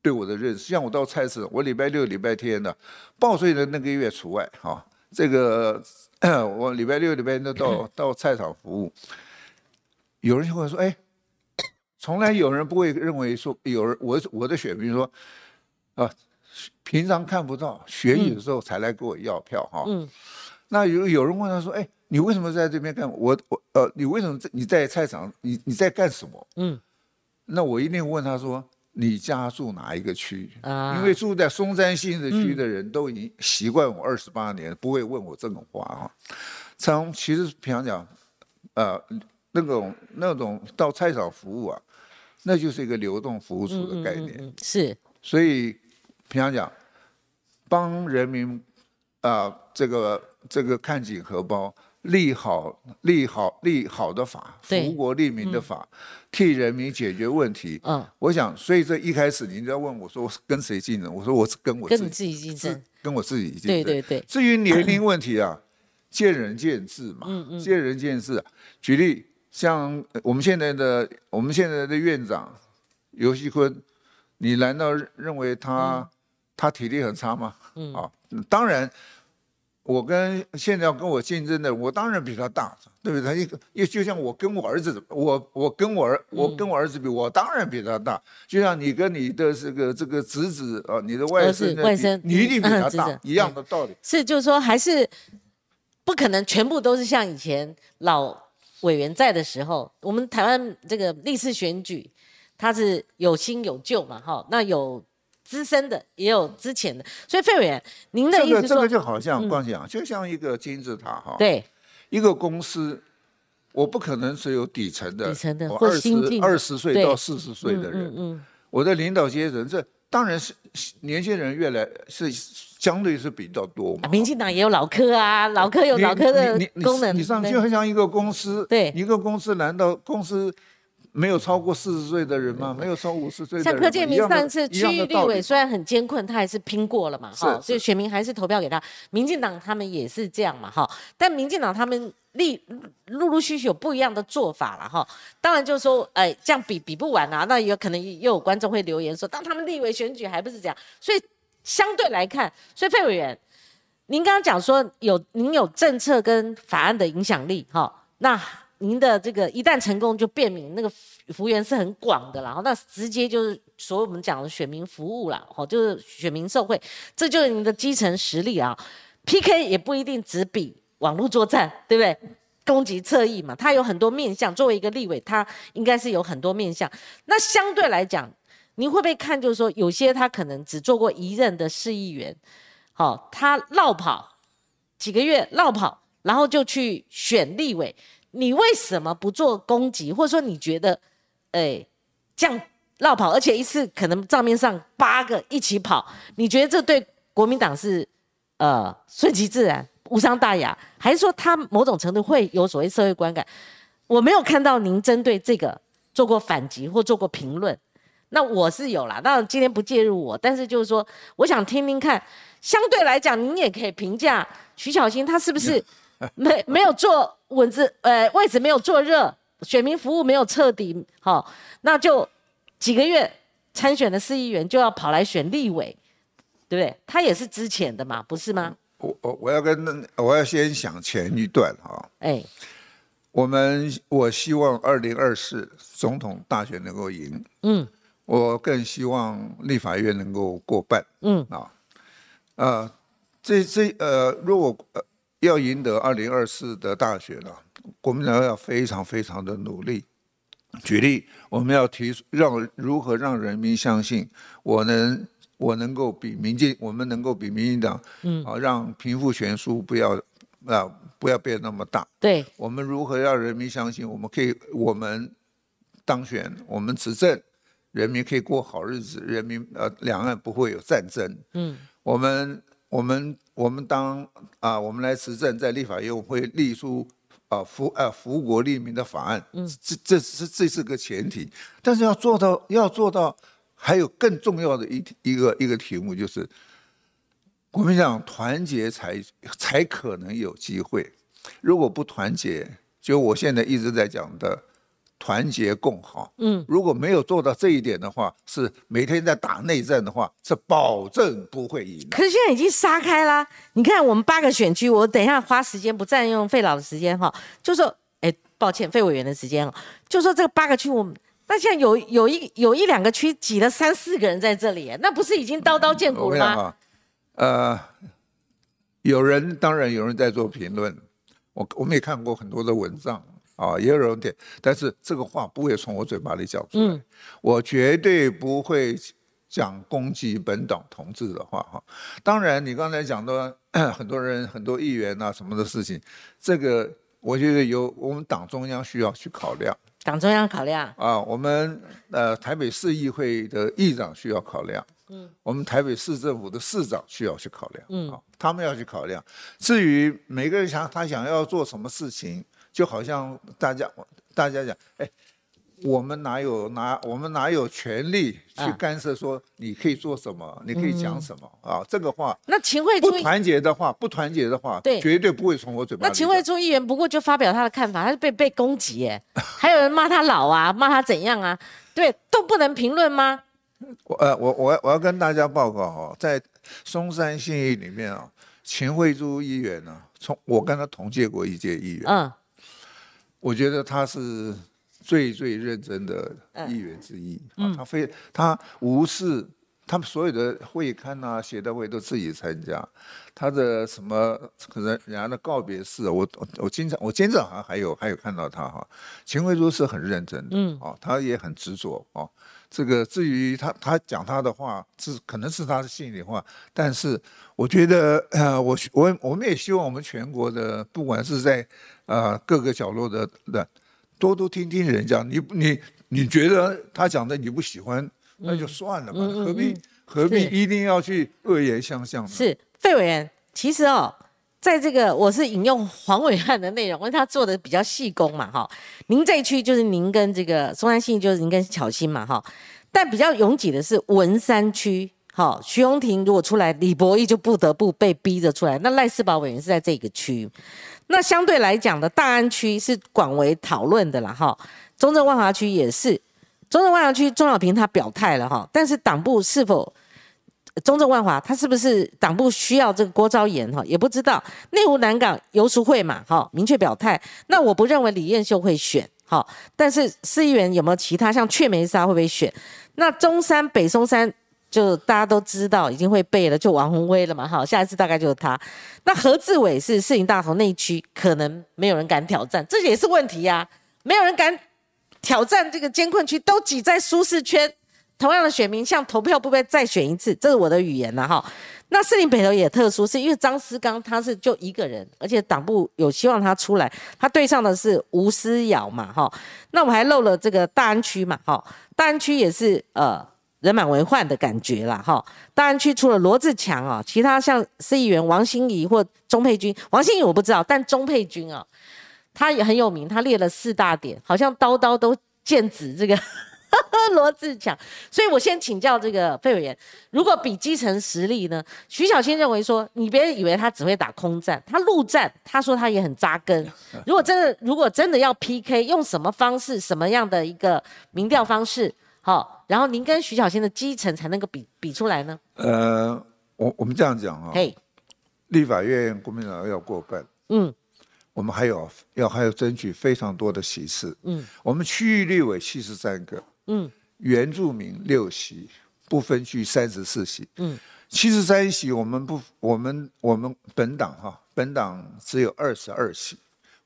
[SPEAKER 2] 对我的认识。像我到菜市，我礼拜六、礼拜天的报税的那个月除外哈。这个 *coughs* 我礼拜六、礼拜天都到 *coughs* 到菜场服务。有人就会说：“哎，从来有人不会认为说，有人我我的选民说，啊，平常看不到，选举的时候才来给我要票哈。嗯，那有有人问他说：，哎，你为什么在这边干？我我呃，你为什么在你在菜场？你你在干什么？嗯，那我一定问他说：，你家住哪一个区？啊，因为住在松山新的区的人都已经习惯我二十八年，不会问我这种话哈。从其实平常讲，呃。”那种那种到菜场服务啊，那就是一个流动服务处的概念。
[SPEAKER 1] 是，
[SPEAKER 2] 所以平常讲，帮人民啊，这个这个看紧荷包，立好立好立好的法，福国利民的法，替人民解决问题。嗯，我想，所以这一开始您要问我说跟谁竞争，我说我是跟我
[SPEAKER 1] 跟你自己竞争，
[SPEAKER 2] 跟我自己竞争。
[SPEAKER 1] 对对对。
[SPEAKER 2] 至于年龄问题啊，见仁见智嘛。嗯嗯。见仁见智。举例。像我们现在的我们现在的院长尤锡坤，你难道认为他他体力很差吗？嗯啊，当然，我跟现在要跟我竞争的，我当然比他大，对不对？他一个也就像我跟我儿子，我我跟我儿我跟我儿子比，我当然比他大。就像你跟你的这个这个侄子啊，你的外甥
[SPEAKER 1] 外甥，
[SPEAKER 2] 你一定比他大，一样的道理。
[SPEAKER 1] 是，就是说还是不可能全部都是像以前老。委员在的时候，我们台湾这个历次选举，他是有新有旧嘛，哈，那有资深的，也有之前的，所以费委员，您的意思说，
[SPEAKER 2] 这个就好像光讲，就像一个金字塔哈，
[SPEAKER 1] 对，
[SPEAKER 2] 一个公司，我不可能只有底层的，
[SPEAKER 1] 底层的或
[SPEAKER 2] 十二十岁到四十岁的人，嗯嗯，我的领导阶层，这当然是年轻人越来是。相对是比较多嘛，
[SPEAKER 1] 民进党也有老科啊，老科有老科的功能。
[SPEAKER 2] 你上就很像一个公司，
[SPEAKER 1] 对，
[SPEAKER 2] 一个公司难道公司没有超过四十岁的人吗？没有超五十岁的人？
[SPEAKER 1] 像柯建明上次区域立委虽然很艰困，他还是拼过了嘛，哈，所以选民还是投票给他。民进党他们也是这样嘛，哈，但民进党他们立陆陆续续有不一样的做法了，哈。当然就是说，哎，这样比比不完啊，那有可能又有观众会留言说，当他们立委选举还不是这样，所以。相对来看，所以费委员，您刚刚讲说有您有政策跟法案的影响力，哈，那您的这个一旦成功就便民，那个服务员是很广的啦，那直接就是所谓我们讲的选民服务啦，哦，就是选民受惠，这就是您的基层实力啊。PK 也不一定只比网络作战，对不对？攻击侧翼嘛，它有很多面向。作为一个立委，它应该是有很多面向。那相对来讲。您会不会看？就是说，有些他可能只做过一任的市议员，好，他绕跑几个月，绕跑，然后就去选立委。你为什么不做攻击？或者说，你觉得，哎，这样绕跑，而且一次可能账面上八个一起跑，你觉得这对国民党是呃顺其自然、无伤大雅，还是说他某种程度会有所谓社会观感？我没有看到您针对这个做过反击或做过评论。那我是有啦，当然今天不介入我，但是就是说，我想听听看，相对来讲，您也可以评价徐小新他是不是 *laughs* 没没有做稳字，呃，位置没有做热，选民服务没有彻底好，那就几个月参选的市议员就要跑来选立委，对不对？他也是之前的嘛，不是吗？
[SPEAKER 2] 我我我要跟我要先想前一段哈，哎，我们我希望二零二四总统大选能够赢，嗯，我更希望立法院能够过半，嗯。啊，呃，这这呃，如果呃要赢得二零二四的大选呢，国民党要非常非常的努力。举例，我们要提出让如何让人民相信我能我能够比民进我们能够比民进党，嗯啊，让贫富悬殊不要啊不要变那么大。
[SPEAKER 1] 对，
[SPEAKER 2] 我们如何让人民相信我们可以我们当选我们执政，人民可以过好日子，人民呃两岸不会有战争。嗯，我们我们我们当啊我们来执政，在立法院会立出。啊，福啊，福国利民的法案，嗯，这这是这是个前提，但是要做到，要做到，还有更重要的一一个一个题目就是，国民党团结才才可能有机会，如果不团结，就我现在一直在讲的。团结共好，嗯，如果没有做到这一点的话，是每天在打内战的话，是保证不会赢。
[SPEAKER 1] 可是现在已经杀开啦，你看我们八个选区，我等一下花时间不占用费老的时间哈，就说，哎，抱歉，费委员的时间哦，就说这个八个区，我们那现在有有一有一两个区挤了三四个人在这里，那不是已经刀刀见骨了吗？
[SPEAKER 2] 呃，有人当然有人在做评论，我我们也看过很多的文章。啊，也有人点，但是这个话不会从我嘴巴里讲出来。我绝对不会讲攻击本党同志的话哈。当然，你刚才讲的很多人、很多议员啊什么的事情，这个我觉得由我们党中央需要去考量。
[SPEAKER 1] 党中央考量
[SPEAKER 2] 啊，我们呃台北市议会的议长需要考量。嗯，我们台北市政府的市长需要去考量。嗯，他们要去考量。至于每个人想他想要做什么事情。就好像大家大家讲，哎，我们哪有哪我们哪有权利去干涉？说你可以做什么，你可以讲什么啊？这个话，
[SPEAKER 1] 那秦惠珠
[SPEAKER 2] 不团结的话，不团结的话，对，绝对不会从我嘴巴。
[SPEAKER 1] 那秦惠珠议员不过就发表他的看法，他是被被攻击，哎，还有人骂他老啊，*laughs* 骂他怎样啊？对，都不能评论吗？
[SPEAKER 2] 我呃，我我我要跟大家报告哦，在松山信义里面啊，秦惠珠议员呢，从我跟他同届过一届议员，嗯。我觉得他是最最认真的议员之一。啊，他非他无视他们所有的会刊啊、协的会都自己参加，他的什么可能人家的告别式，我我经常我经常好像还有还有看到他哈，秦惠珠是很认真的，嗯，啊，他也很执着哦。这个至于他他讲他的话是可能是他的心里话，但是我觉得呃，我我我们也希望我们全国的不管是在。啊，各个角落的的，多多听听人家。你你你觉得他讲的你不喜欢，那就算了吧，何必何必一定要去恶言相向呢？
[SPEAKER 1] 是费委员，其实哦，在这个我是引用黄伟汉的内容，因为他做的比较细工嘛，哈。您这一区就是您跟这个松山信就是您跟巧心嘛，哈。但比较拥挤的是文山区，哈，徐荣庭如果出来，李博义就不得不被逼着出来。那赖世宝委员是在这个区。那相对来讲的大安区是广为讨论的啦，哈，中正万华区也是，中正万华区钟小平他表态了哈，但是党部是否中正万华他是不是党部需要这个郭昭言哈，也不知道。内湖南港游淑会嘛，哈，明确表态。那我不认为李彦秀会选，哈，但是市议员有没有其他像雀梅沙会不会选？那中山北松山。就大家都知道，已经会背了，就王宏威了嘛，好，下一次大概就是他。那何志伟是市营大同那一区，可能没有人敢挑战，这也是问题呀。没有人敢挑战这个监困区，都挤在舒适圈。同样的选民，像投票不被再选一次，这是我的语言了哈。那士林北投也特殊，是因为张思刚他是就一个人，而且党部有希望他出来，他对上的是吴思瑶嘛，哈。那我还漏了这个大安区嘛，哈，大安区也是呃。人满为患的感觉啦，哈！大安区除了罗志强啊，其他像市议员王心怡或钟佩君，王心怡我不知道，但钟佩君啊，他也很有名，他列了四大点，好像刀刀都剑指这个 *laughs* 罗志强。所以我先请教这个费委员，如果比基层实力呢？徐小新认为说，你别以为他只会打空战，他陆战，他说他也很扎根。*laughs* 如果真的，如果真的要 PK，用什么方式，什么样的一个民调方式？好，然后您跟徐小新的基层才能够比比出来呢？
[SPEAKER 2] 呃，我我们这样讲啊，嘿，立法院国民党要过半，嗯，我们还有要还要争取非常多的席次。嗯，我们区域立委七十三个，嗯，原住民六席，不分区三十四席。嗯，七十三席，我们不，我们我们本党哈，本党只有二十二席。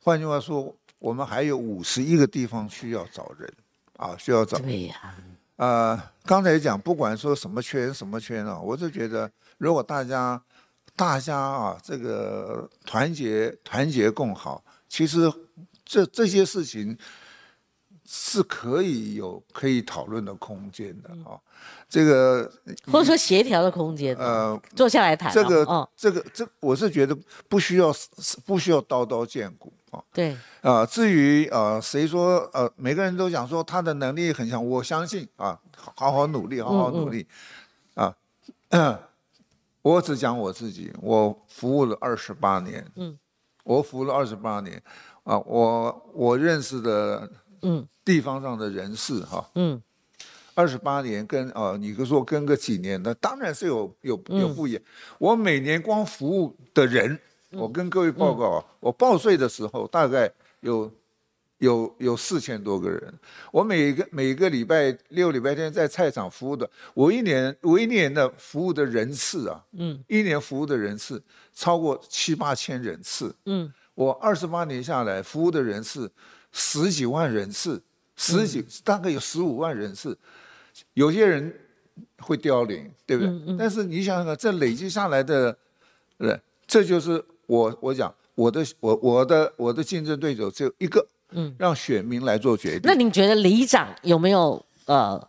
[SPEAKER 2] 换句话说，我们还有五十一个地方需要找人啊，需要找。
[SPEAKER 1] 对呀。
[SPEAKER 2] 呃，刚才讲，不管说什么圈什么圈啊，我就觉得，如果大家。大家啊，这个团结团结共好，其实这这些事情是可以有可以讨论的空间的啊。这个
[SPEAKER 1] 或者说协调的空间，呃，坐下来谈。
[SPEAKER 2] 这个这个这，我是觉得不需要不需要刀刀见骨啊。
[SPEAKER 1] 对
[SPEAKER 2] 啊，至于呃，谁说呃，每个人都讲说他的能力很强，我相信啊，好好努力，好好努力啊。我只讲我自己，我服务了二十八年，嗯，我服务了二十八年，啊，我我认识的，嗯，地方上的人士哈，嗯，二十八年跟啊，你说跟个几年的，当然是有有有不一样。我每年光服务的人，我跟各位报告啊，我报税的时候大概有。有有四千多个人，我每个每个礼拜六礼拜天在菜场服务的，我一年我一年的服务的人次啊，嗯，一年服务的人次超过七八千人次，嗯，我二十八年下来服务的人次十几万人次，十几大概有十五万人次，有些人会凋零，对不对？但是你想想看，这累积下来的，对，这就是我我讲我的我我的我的竞争对手只有一个。嗯，让选民来做决定。
[SPEAKER 1] 那您觉得里长有没有呃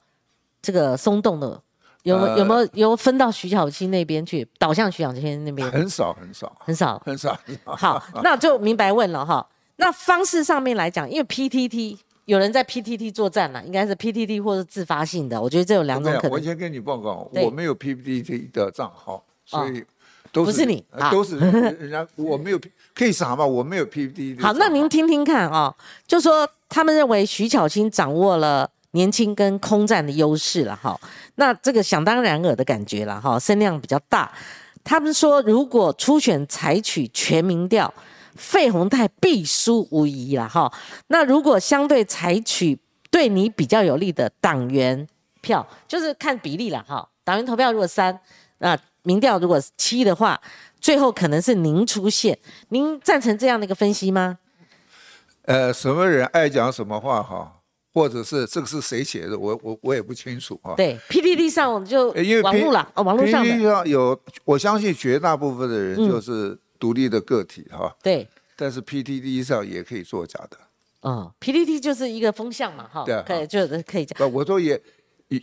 [SPEAKER 1] 这个松动的？有有没有有分到徐小青那边去，导向徐小青那边？
[SPEAKER 2] 很少很少
[SPEAKER 1] 很少
[SPEAKER 2] 很少。
[SPEAKER 1] 好，*laughs* 那就明白问了哈。那方式上面来讲，因为 PTT 有人在 PTT 作战了，应该是 PTT 或者自发性的。我觉得这有两种可能。
[SPEAKER 2] 我先跟你报告，我没有 PTT 的账号，所以。不
[SPEAKER 1] 是你，
[SPEAKER 2] 都是 *laughs* 人家。我没有可以啥嘛？我没有 PPT。
[SPEAKER 1] 好，那您听听看啊，就说他们认为徐巧芯掌握了年轻跟空战的优势了哈。那这个想当然尔的感觉了哈，声量比较大。他们说，如果初选采取全民调，费鸿泰必输无疑了哈。那如果相对采取对你比较有利的党员票，就是看比例了哈。党员投票如果三，那。民调如果七的话，最后可能是您出现。您赞成这样的一个分析吗？
[SPEAKER 2] 呃，什么人爱讲什么话哈，或者是这个是谁写的，我我我也不清楚哈。
[SPEAKER 1] 对，PPT 上我们就网络了，哦，网络上
[SPEAKER 2] PPT 上有，我相信绝大部分的人就是独立的个体哈。
[SPEAKER 1] 对，
[SPEAKER 2] 但是 PPT 上也可以作假的。
[SPEAKER 1] 嗯，PPT 就是一个风向嘛，哈。
[SPEAKER 2] 对，
[SPEAKER 1] 可以就是可以讲。
[SPEAKER 2] 我说也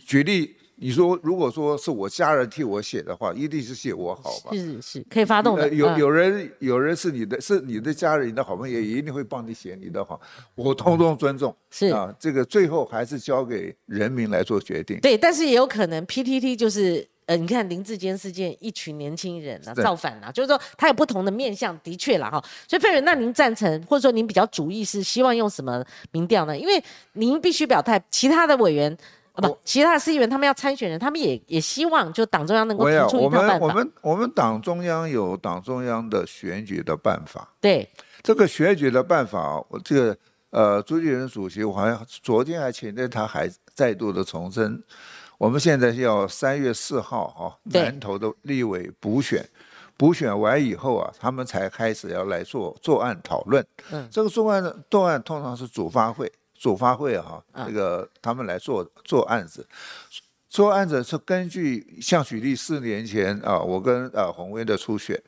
[SPEAKER 2] 举例。你说，如果说是我家人替我写的话，一定是写我好吧？
[SPEAKER 1] 是是，可以发动的。
[SPEAKER 2] 有有人有人是你的，是你的家人，你的好朋友，也一定会帮你写你的好，我通通尊重。
[SPEAKER 1] 是
[SPEAKER 2] 啊，这个最后还是交给人民来做决定。
[SPEAKER 1] 对，但是也有可能 PTT 就是呃，你看林志坚事件，一群年轻人啊造反啊，就是说他有不同的面向，的确了哈。所以费仁，那您赞成或者说您比较主意是希望用什么民调呢？因为您必须表态，其他的委员。不，其他的市议员他们要参选人，他们也也希望就党中央能够提出一套办
[SPEAKER 2] 法。我们我们我们党中央有党中央的选举的办法。
[SPEAKER 1] 对，
[SPEAKER 2] 这个选举的办法，我这个呃，朱立伦主席，我好像昨天还前天他还再度的重申，我们现在要三月四号哈南投的立委补选，补选完以后啊，他们才开始要来做作案讨论。嗯，这个作案的作案通常是主发会。主发会哈，那个他们来做做案子，做案子是根据像举例四年前啊，我跟呃洪威的初选，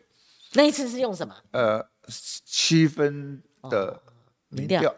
[SPEAKER 1] 那一次是用什么？呃，
[SPEAKER 2] 七分的民调，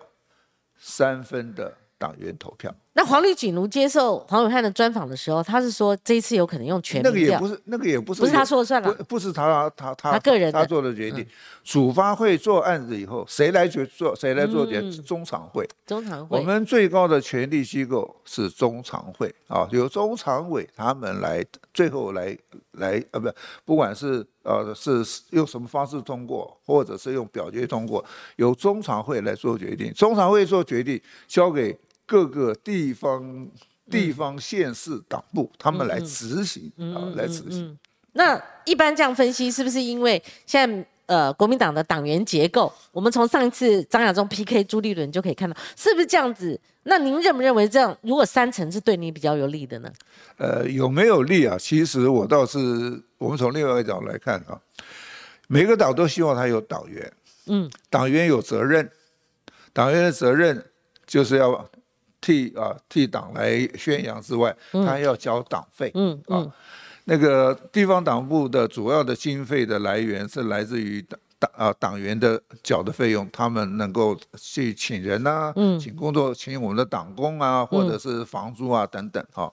[SPEAKER 2] 三分的党员投票。
[SPEAKER 1] 那黄丽锦如接受黄伟汉的专访的时候，他是说这一次有可能用全
[SPEAKER 2] 那个也不是，那个也不是，
[SPEAKER 1] 不是他说了算了，
[SPEAKER 2] 不是他他
[SPEAKER 1] 他他个人
[SPEAKER 2] 他做的决定。主发会做案子以后，谁来决做？谁来做决？中常会。
[SPEAKER 1] 中常会。
[SPEAKER 2] 我们最高的权力机构是中常会啊，由中常委他们来最后来来呃，不，不管是呃是用什么方式通过，或者是用表决通过，由中常会来做决定。中常会做决定，交给。各个地方、地方县市党部，他们来执行啊，来执行。
[SPEAKER 1] 那一般这样分析，是不是因为现在呃国民党的党员结构，我们从上一次张亚中 PK 朱立伦就可以看到，是不是这样子？那您认不认为这样，如果三层是对你比较有利的呢？
[SPEAKER 2] 呃，有没有利啊？其实我倒是，我们从另外一个角度来看啊，每个党都希望他有党员，嗯，党员有责任，党员的责任就是要替啊替党来宣扬之外，他要交党费，嗯啊，那个地方党部的主要的经费的来源是来自于党。党啊，党员的缴的费用，他们能够去请人呐，请工作，请我们的党工啊，或者是房租啊等等哈。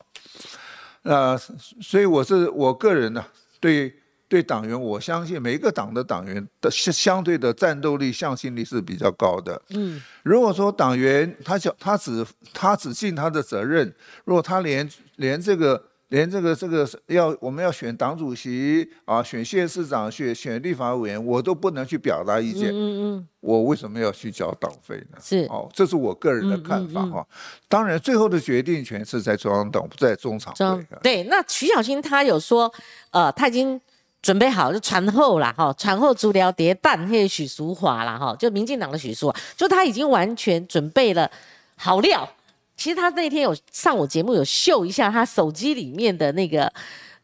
[SPEAKER 2] 那所以我是我个人呢，对对党员，我相信每一个党的党员的相相对的战斗力、向心力是比较高的。嗯，如果说党员他只他只他只尽他的责任，如果他连连这个。连这个这个要我们要选党主席啊，选县市长，选选立法委员，我都不能去表达意见。嗯嗯，我为什么要去交党费呢？
[SPEAKER 1] 是
[SPEAKER 2] 哦，这是我个人的看法哈。当然，最后的决定权是在中央党，不在中常会。
[SPEAKER 1] 对，那徐小新他有说，呃，他已经准备好就传后啦哈，传后足疗叠蛋，嘿，许淑华啦哈，就民进党的许淑华，就他已经完全准备了好料。其实他那天有上我节目，有秀一下他手机里面的那个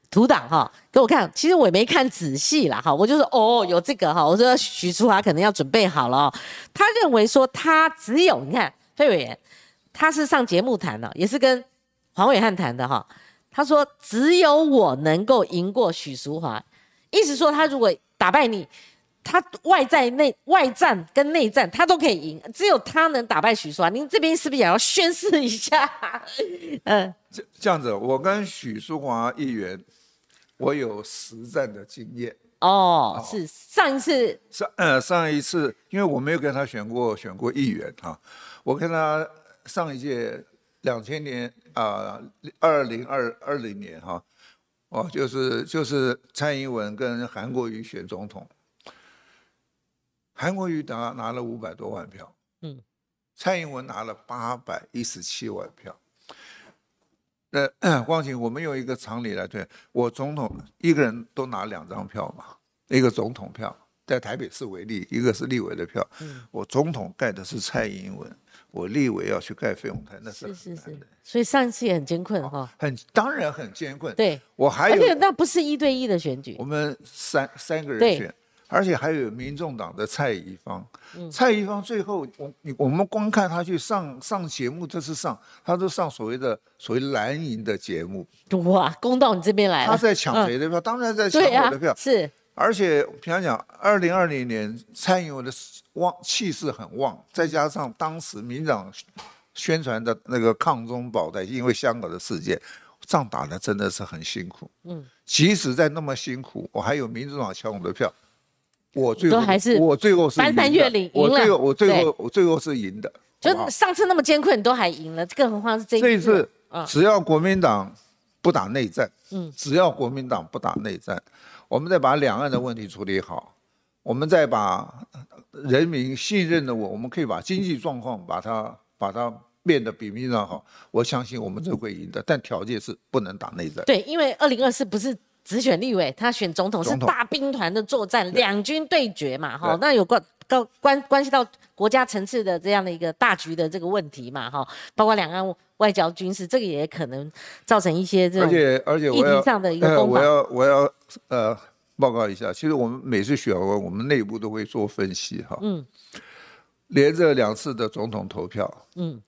[SPEAKER 1] 图档哈，给我看。其实我也没看仔细啦哈，我就说哦，有这个哈。我说许淑华可能要准备好了。他认为说他只有你看费委员，他是上节目谈的，也是跟黄伟汉谈的哈。他说只有我能够赢过许淑华，意思说他如果打败你。他外在内外战跟内战他都可以赢，只有他能打败许淑华。您这边是不是也要宣誓一下？*laughs*
[SPEAKER 2] 嗯，这这样子，我跟许淑华议员，我有实战的经验。
[SPEAKER 1] 哦，是上一次
[SPEAKER 2] 上呃上一次，因为我没有跟他选过选过议员哈，我跟他上一届两千年啊二零二二零年哈，哦就是就是蔡英文跟韩国瑜选总统。韩国瑜拿拿了五百多万票，嗯，蔡英文拿了八百一十七万票。那 *clears throat* 光景，我们用一个常理来对，我总统一个人都拿两张票嘛，一个总统票，在台北市为例，一个是立委的票。嗯，我总统盖的是蔡英文，我立委要去盖费用台，那是是是
[SPEAKER 1] 所以上一次也很艰困哈，
[SPEAKER 2] 很当然很艰困。
[SPEAKER 1] 对，
[SPEAKER 2] 我还有
[SPEAKER 1] 那不是一对一的选举，
[SPEAKER 2] 我们三三个人选。而且还有民众党的蔡宜芳，蔡宜芳最后我你我们光看他去上上节目，这次上他都上所谓的所谓蓝营的节目，
[SPEAKER 1] 哇，攻到你这边来了。
[SPEAKER 2] 他在抢谁的票？当然在抢我的票。
[SPEAKER 1] 是，
[SPEAKER 2] 而且平常讲，二零二零年蔡英文的旺气势很旺，再加上当时民党宣传的那个抗中保台，因为香港的事件，仗打的真的是很辛苦。嗯，即使在那么辛苦，我还有民主党抢我的票。我最后还是我最后是
[SPEAKER 1] 翻山越岭。
[SPEAKER 2] 我最后我最后我最后是赢的。
[SPEAKER 1] 就上次那么艰困，你都还赢了，更何况是这
[SPEAKER 2] 一次。这一次只要国民党不打内战，嗯，只要国民党不打内战，我们再把两岸的问题处理好，我们再把人民信任的我，我们可以把经济状况把它把它变得比民进党好。我相信我们就会赢的，但条件是不能打内战。
[SPEAKER 1] 对，因为二零二四不是。只选立委，他选总统是大兵团的作战，两军对决嘛，哈，那有关高关关系到国家层次的这样的一个大局的这个问题嘛，哈，包括两岸外交军事，这个也可能造成一些这种，而
[SPEAKER 2] 且而且
[SPEAKER 1] 议题上的一个攻
[SPEAKER 2] 防。我要我要呃报告一下，其实我们每次选完，我们内部都会做分析，哈，嗯，连着两次的总统投票，嗯，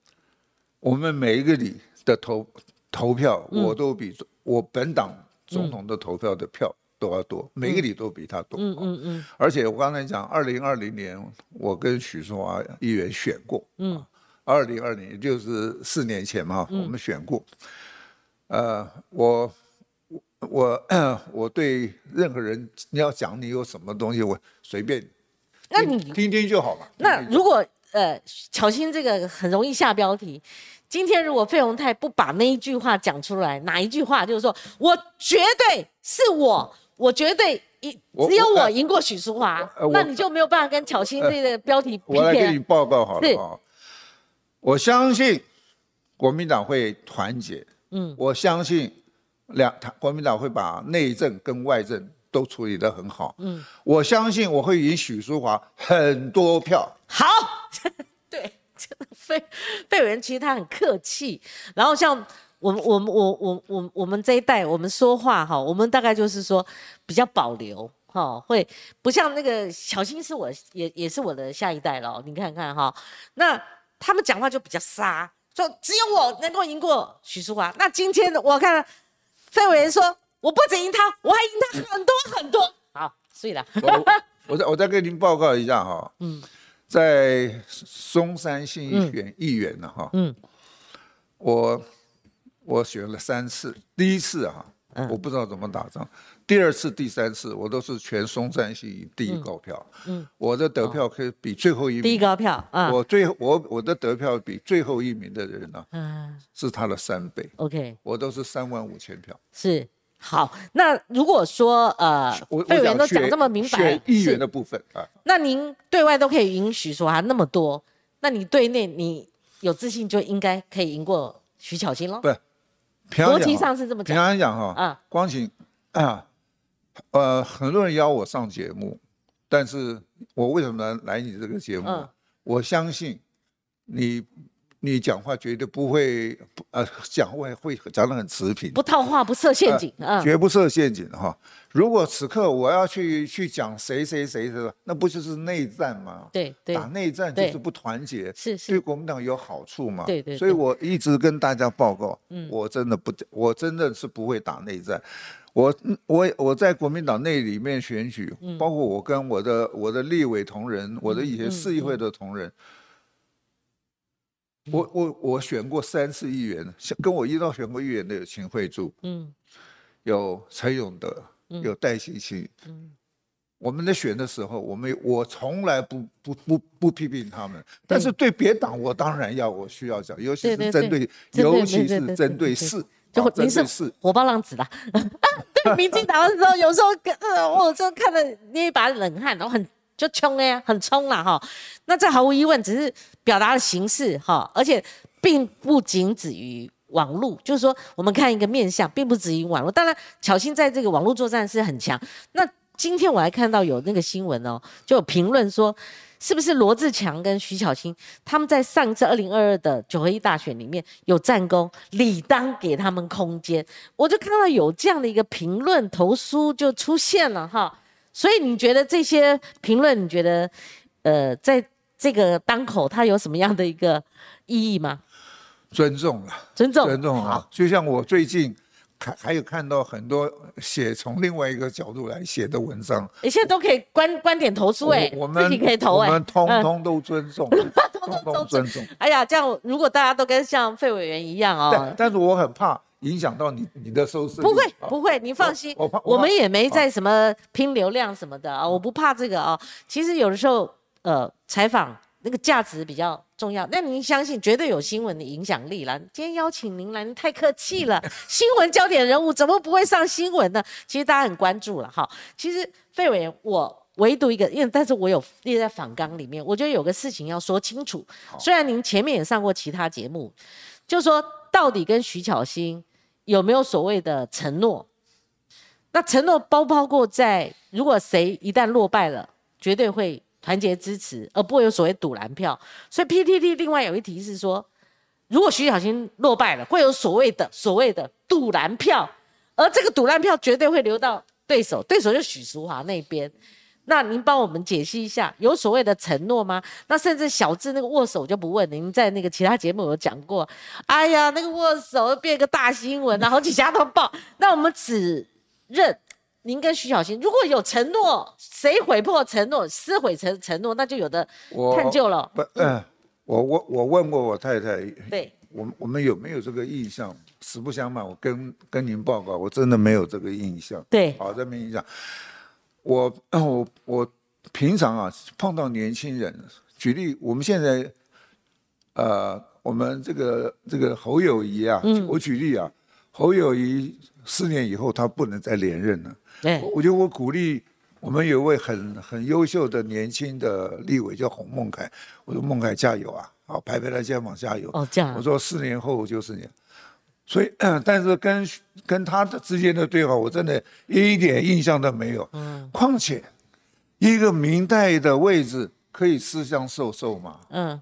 [SPEAKER 2] 我们每一个里的投投票，我都比我本党。总统的投票的票都要多，每个里都比他多。嗯嗯嗯。而且我刚才讲，二零二零年我跟许淑华议员选过。嗯。二零二零就是四年前嘛，我们选过。呃，我我 *clears throat* 我对任何人你要讲你有什么东西，我随便。
[SPEAKER 1] 那你
[SPEAKER 2] 听听就好了。
[SPEAKER 1] 那如果呃，巧欣这个很容易下标题。今天如果费鸿泰不把那一句话讲出来，哪一句话就是说我绝对是我，我绝对赢，只有我赢过许淑华，那你就没有办法跟巧心这个标题。
[SPEAKER 2] 我来给你报告好了啊，我相信国民党会团结，嗯，我相信两国民党会把内政跟外政。都处理得很好。嗯，我相信我会赢许淑华很多票。
[SPEAKER 1] 好，*laughs* 对，真的费费委员其实他很客气，然后像我们我们我我我我们这一代，我们说话哈，我们大概就是说比较保留哈，会不像那个小新是我也也是我的下一代了，你看看哈，那他们讲话就比较沙。说只有我能够赢过许淑华。那今天我看费委员说，我不止赢他，我还赢他很多很多。好，所以了。
[SPEAKER 2] 我再我再跟您报告一下哈。嗯。在松山新选议员呢哈。嗯。我我选了三次，第一次哈，我不知道怎么打仗。第二次、第三次，我都是全松赞系第一高票。嗯，我的得票可以比最后一名。
[SPEAKER 1] 第一高票啊！
[SPEAKER 2] 我最我我的得票比最后一名的人呢，嗯，是他的三倍。
[SPEAKER 1] OK，
[SPEAKER 2] 我都是三万五千票。
[SPEAKER 1] 是好，那如果说呃，委员都讲这么明白，
[SPEAKER 2] 选议员的部分啊，
[SPEAKER 1] 那您对外都可以允许说啊那么多，那你对内你有自信就应该可以赢过徐巧芯喽？
[SPEAKER 2] 不，
[SPEAKER 1] 逻辑上是这么讲。
[SPEAKER 2] 平常讲哈，啊，光景啊。呃，很多人邀我上节目，但是我为什么来你这个节目？我相信你，你讲话绝对不会，呃，讲话会讲得很持平，
[SPEAKER 1] 不套话，不设陷阱，
[SPEAKER 2] 绝不设陷阱哈。如果此刻我要去去讲谁谁谁的，那不就是内战吗？
[SPEAKER 1] 对对，
[SPEAKER 2] 打内战就是不团结，
[SPEAKER 1] 是是，
[SPEAKER 2] 对国民党有好处嘛？
[SPEAKER 1] 对对，
[SPEAKER 2] 所以我一直跟大家报告，嗯我真的不，我真的是不会打内战。我我我在国民党内里面选举，包括我跟我的我的立委同仁，我的一些市议会的同仁，我我我选过三次议员，跟我一道选过议员的有秦惠柱，嗯，有陈永德，有戴希清，嗯，我们在选的时候，我们我从来不不不不批评他们，但是对别党我当然要我需要讲，尤其是针对，尤其是针对四。就
[SPEAKER 1] 您是火爆浪子啦，*laughs* 对民进党的时候，有时候呃，我就看着捏一把冷汗，然后很就冲哎，很冲了哈。那这毫无疑问只是表达的形式哈，而且并不仅止于网络，就是说我们看一个面相，并不止于网络。当然，巧心在这个网络作战是很强。那今天我还看到有那个新闻哦，就有评论说。是不是罗志强跟徐巧芯他们在上次二零二二的九合一大选里面有战功，理当给他们空间？我就看到有这样的一个评论投书就出现了哈，所以你觉得这些评论，你觉得呃，在这个当口它有什么样的一个意义吗？
[SPEAKER 2] 尊重了，
[SPEAKER 1] 尊重，
[SPEAKER 2] 尊重啊！就像我最近。看，还有看到很多写从另外一个角度来写的文章，
[SPEAKER 1] 你现在都可以观观点投出哎，
[SPEAKER 2] 我们
[SPEAKER 1] 自己可以投哎，
[SPEAKER 2] 我们 *laughs* 通通都尊重，通通都尊重。
[SPEAKER 1] 哎呀，这样如果大家都跟像费委员一样哦，
[SPEAKER 2] 但是我很怕影响到你你的收视。
[SPEAKER 1] 不会不会，你放心，我我们也没在什么拼流量什么的啊，我不怕这个啊。其实有的时候呃采访。那个价值比较重要，那您相信绝对有新闻的影响力了。今天邀请您来，您太客气了。*laughs* 新闻焦点人物怎么不会上新闻呢？其实大家很关注了哈。其实费委员，我唯独一个，因为但是我有列在访纲里面，我觉得有个事情要说清楚。虽然您前面也上过其他节目，就说到底跟徐巧芯有没有所谓的承诺？那承诺包不包括在如果谁一旦落败了，绝对会。团结支持，而不会有所谓赌蓝票。所以 PTT 另外有一题是说，如果徐小新落败了，会有所谓的所谓的赌蓝票，而这个赌蓝票绝对会流到对手，对手就许淑华那边。那您帮我们解析一下，有所谓的承诺吗？那甚至小智那个握手就不问，您在那个其他节目有讲过。哎呀，那个握手变个大新闻啊，好几家都报。那我们只认。您跟徐小新如果有承诺，谁毁破承诺、撕毁承承诺，那就有的探究了。
[SPEAKER 2] 不，嗯，我我我问过我太太，
[SPEAKER 1] 对，
[SPEAKER 2] 我我们有没有这个印象？实不相瞒，我跟跟您报告，我真的没有这个印象。
[SPEAKER 1] 对，
[SPEAKER 2] 好，这没印象，我我我平常啊碰到年轻人，举例，我们现在，呃，我们这个这个侯友谊啊，我举例啊，侯友谊四年以后他不能再连任了。我觉得我鼓励我们有一位很很优秀的年轻的立委叫洪孟凯，我说孟凯加油啊，好拍拍他肩膀加油。
[SPEAKER 1] 哦，这样。
[SPEAKER 2] 我说四年后就是你，所以，*clears throat* 但是跟跟他的之间的对话，我真的一点印象都没有。嗯，况且一个明代的位置可以私相授受吗？嗯，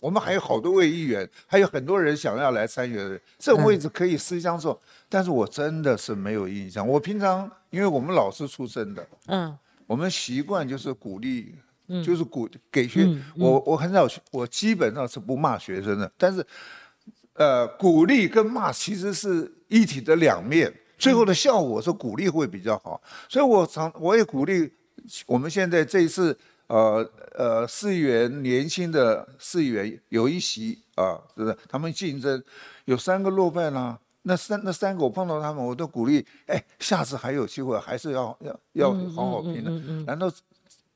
[SPEAKER 2] 我们还有好多位议员，还有很多人想要来参与的人，这个位置可以私相授，但是我真的是没有印象。我平常因为我们老师出身的，嗯，我们习惯就是鼓励，就是鼓给学我我很少我基本上是不骂学生的，但是。呃，鼓励跟骂其实是一体的两面，最后的效果是鼓励会比较好，所以我常我也鼓励我们现在这一次，呃呃，市议员年轻的市议员有一席啊，是不是？他们竞争有三个落败啦，那三那三个我碰到他们，我都鼓励，哎，下次还有机会，还是要要要好好拼的。难道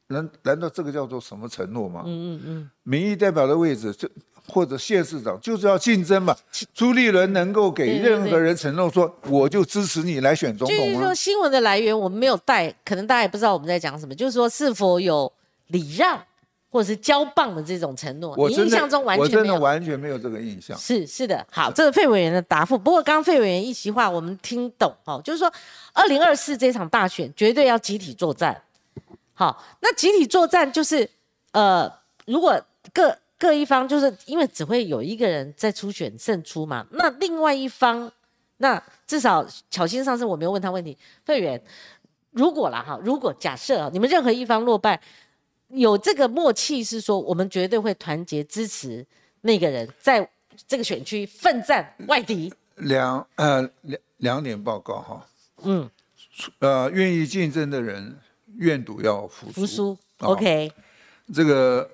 [SPEAKER 2] 难难道这个叫做什么承诺吗？嗯嗯嗯，民意代表的位置就。或者县市长就是要竞争嘛？朱立伦能够给任何人承诺说，我就支持你来选总统吗？
[SPEAKER 1] 就是说新闻的来源我们没有带，可能大家也不知道我们在讲什么。就是说是否有礼让或者是交棒的这种承诺？
[SPEAKER 2] 我
[SPEAKER 1] 印象中完全没有，
[SPEAKER 2] 完全没有这个印象。
[SPEAKER 1] 是是的，好，这是费委员的答复。不过刚刚费委员一席话我们听懂哦，就是说二零二四这场大选绝对要集体作战。好，那集体作战就是呃，如果各。各一方就是因为只会有一个人在初选胜出嘛，那另外一方，那至少巧心上次我没有问他问题，费员，如果啦哈，如果假设你们任何一方落败，有这个默契是说我们绝对会团结支持那个人在这个选区奋战外敌。
[SPEAKER 2] 两呃两两点报告哈，嗯，呃愿意竞争的人愿赌要服输
[SPEAKER 1] 服输，OK，
[SPEAKER 2] 这个。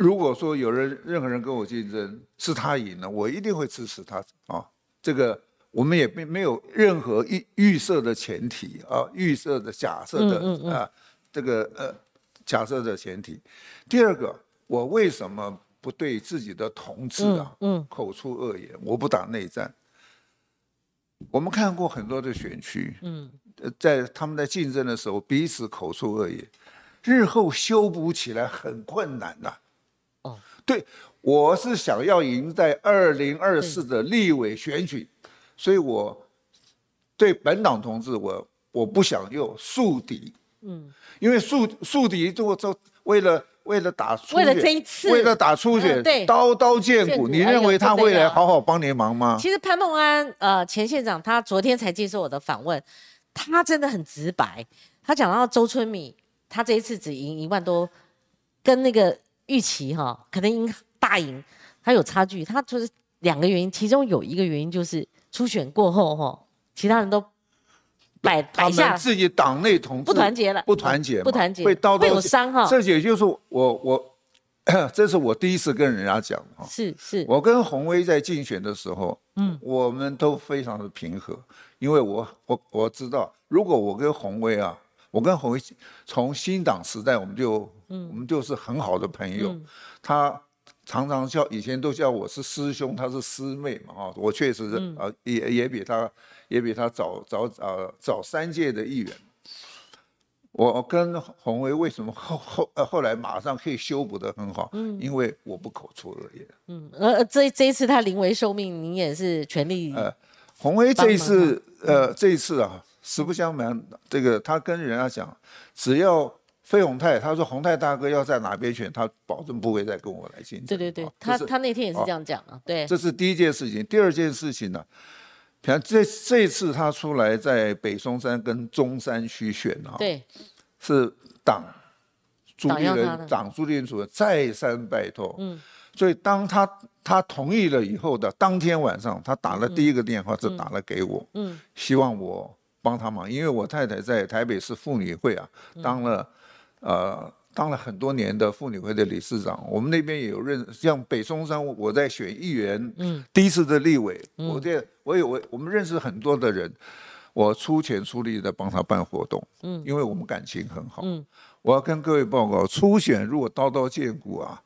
[SPEAKER 2] 如果说有人任何人跟我竞争，是他赢了，我一定会支持他啊。这个我们也并没有任何预预设的前提啊，预设的假设的啊，这个呃假设的前提。第二个，我为什么不对自己的同志啊嗯口出恶言？我不打内战。我们看过很多的选区，嗯，在他们在竞争的时候彼此口出恶言，日后修补起来很困难的。对，我是想要赢在二零二四的立委选举，所以我对本党同志，我我不想用树敌，嗯，因为树树敌就就为了为了打
[SPEAKER 1] 为了这一次，
[SPEAKER 2] 为了打出血，对，刀刀见骨，你认为他会来好好帮你忙吗？
[SPEAKER 1] 其实潘孟安，呃，前县长，他昨天才接受我的访问，他真的很直白，他讲到周春米，他这一次只赢一万多，跟那个。预期哈，可能赢大赢，他有差距。他就是两个原因，其中有一个原因就是初选过后哈，其他人都摆摆下
[SPEAKER 2] 自己党内同志
[SPEAKER 1] 不团结了，
[SPEAKER 2] 不团结，
[SPEAKER 1] 不团结
[SPEAKER 2] 会刀
[SPEAKER 1] 会有伤哈。
[SPEAKER 2] 这也就是我我，*clears throat* 这是我第一次跟人家讲哈。
[SPEAKER 1] 是是，
[SPEAKER 2] 我跟洪威在竞选的时候，嗯，我们都非常的平和，因为我我我知道，如果我跟洪威啊。我跟洪威从新党时代，我们就，我们就是很好的朋友。他常常叫以前都叫我是师兄，他是师妹嘛，哈，我确实是啊，也也比他，也比他早早早早三届的议员。我跟洪威为什么后后呃后来马上可以修补的很好？嗯，因为我不口出恶言。
[SPEAKER 1] 嗯，呃，这这一次他临危受命，您也是全力。呃，
[SPEAKER 2] 洪威这一次，呃，这一次啊。实不相瞒，这个他跟人家讲，只要费永泰，他说洪泰大哥要在哪边选，他保证不会再跟我来竞争。
[SPEAKER 1] 对对对，他他那天也是这样讲啊。对，
[SPEAKER 2] 这是第一件事情。第二件事情呢，像这这次他出来在北松山跟中山区选啊，
[SPEAKER 1] 对，
[SPEAKER 2] 是党朱立人党朱立伦主任再三拜托，嗯，所以当他他同意了以后的当天晚上，他打了第一个电话，是打了给我，嗯，希望我。帮他忙，因为我太太在台北市妇女会啊，当了，呃，当了很多年的妇女会的理事长。我们那边也有认，像北松山，我在选议员，嗯，第一次的立委，我这我有我我们认识很多的人，我出钱出力的帮他办活动，嗯，因为我们感情很好。嗯，我要跟各位报告，初选如果刀刀见骨啊，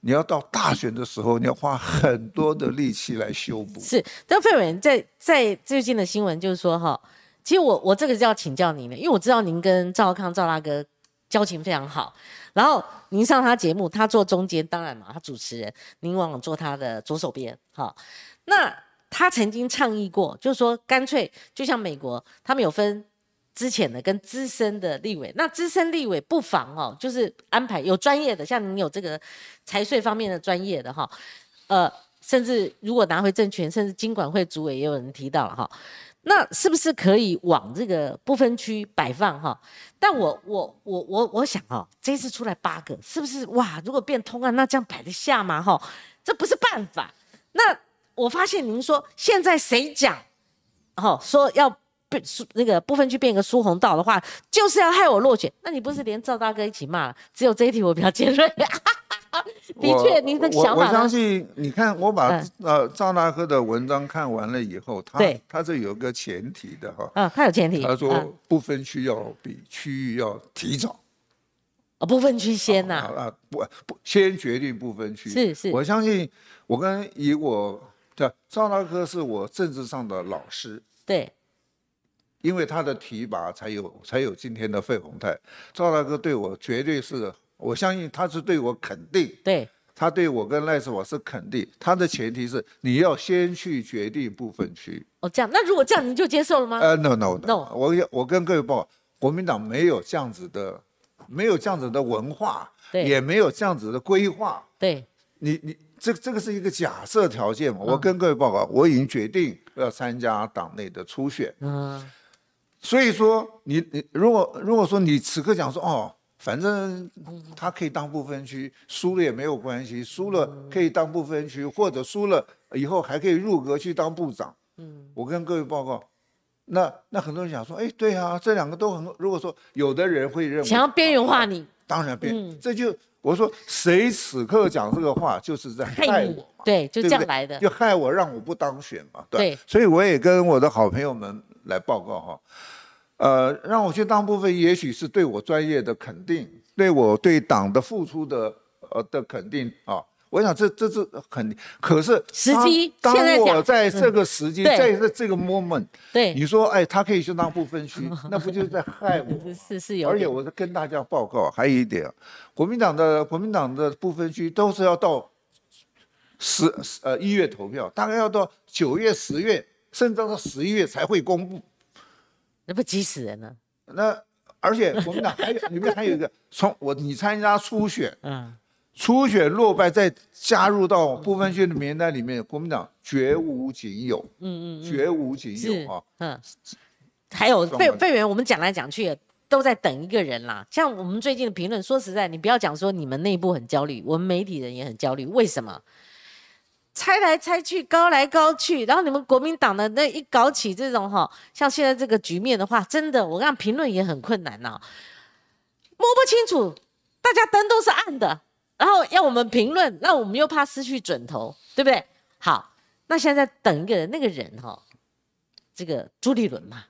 [SPEAKER 2] 你要到大选的时候，你要花很多的力气来修补。
[SPEAKER 1] 是，但费委员在在最近的新闻就是说哈。其实我我这个是要请教您的，因为我知道您跟赵康赵大哥交情非常好，然后您上他节目，他坐中间，当然嘛，他主持人，您往往坐他的左手边，哈，那他曾经倡议过，就是说干脆就像美国，他们有分之前的跟资深的立委，那资深立委不妨哦，就是安排有专业的，像你有这个财税方面的专业的哈，呃，甚至如果拿回政权，甚至经管会主委也有人提到了哈。那是不是可以往这个不分区摆放哈？但我我我我我想哦，这次出来八个，是不是哇？如果变通案，那这样摆得下吗？哈，这不是办法。那我发现您说现在谁讲，哦，说要变那个不分区变一个疏洪道的话，就是要害我落选。那你不是连赵大哥一起骂了？只有这一题我比较尖锐。*laughs* 的确，您的想
[SPEAKER 2] 法。我相信，你看，我把呃赵大哥的文章看完了以后，他他这有个前提的哈。
[SPEAKER 1] 嗯，他有前提。
[SPEAKER 2] 他说不分区要比区域要提早。
[SPEAKER 1] 哦，不分区先呐。
[SPEAKER 2] 啊不不，先决定不分区。
[SPEAKER 1] 是是。
[SPEAKER 2] 我相信，我跟以我的赵大哥是我政治上的老师。
[SPEAKER 1] 对。
[SPEAKER 2] 因为他的提拔，才有才有今天的费鸿泰。赵大哥对我绝对是。我相信他是对我肯定，
[SPEAKER 1] 对，
[SPEAKER 2] 他对我跟赖斯我是肯定。他的前提是你要先去决定部分区。
[SPEAKER 1] 哦，这样，那如果这样，您就接受了吗？
[SPEAKER 2] 呃，no no no，我我跟各位报，国民党没有这样子的，没有这样子的文化，也没有这样子的规划。
[SPEAKER 1] 对，
[SPEAKER 2] 你你这这个是一个假设条件嘛？我跟各位报告，我已经决定要参加党内的初选。嗯，所以说你你如果如果说你此刻讲说哦。反正他可以当不分区，输了也没有关系，输了可以当不分区，或者输了以后还可以入阁去当部长。嗯，我跟各位报告，那那很多人想说，哎，对啊，这两个都很。如果说有的人会认为
[SPEAKER 1] 想要边缘化你，
[SPEAKER 2] 当然边，这就我说谁此刻讲这个话就是在害我嘛，
[SPEAKER 1] 对，就这样来的，
[SPEAKER 2] 就害我让我不当选嘛，对。所以我也跟我的好朋友们来报告哈。呃，让我去当部分，也许是对我专业的肯定，对我对党的付出的呃的肯定啊。我想这这是肯定。可是
[SPEAKER 1] 时机，
[SPEAKER 2] 当我在这个时机，在这这个 moment，
[SPEAKER 1] 对
[SPEAKER 2] 你说，哎，他可以去当部分区，那不就是在害我？*laughs*
[SPEAKER 1] 是是有。
[SPEAKER 2] 而且我是跟大家报告，还有一点，国民党的国民党的部分区都是要到十呃一月投票，大概要到九月、十月，甚至到十一月才会公布。
[SPEAKER 1] 那不急死人了。
[SPEAKER 2] 那而且国民党还有里面还有一个，从我你参加初选，嗯，初选落败再加入到部分区的名单里面，国民党绝无仅有，嗯嗯，绝无仅有啊，嗯，
[SPEAKER 1] 还有费费员，我们讲来讲去都在等一个人啦。像我们最近的评论，说实在，你不要讲说你们内部很焦虑，我们媒体人也很焦虑，为什么？猜来猜去，高来高去，然后你们国民党的那一搞起这种哈，像现在这个局面的话，真的，我看评论也很困难呐，摸不清楚，大家灯都是暗的，然后要我们评论，那我们又怕失去准头，对不对？好，那现在等一个人，那个人哈，这个朱立伦嘛，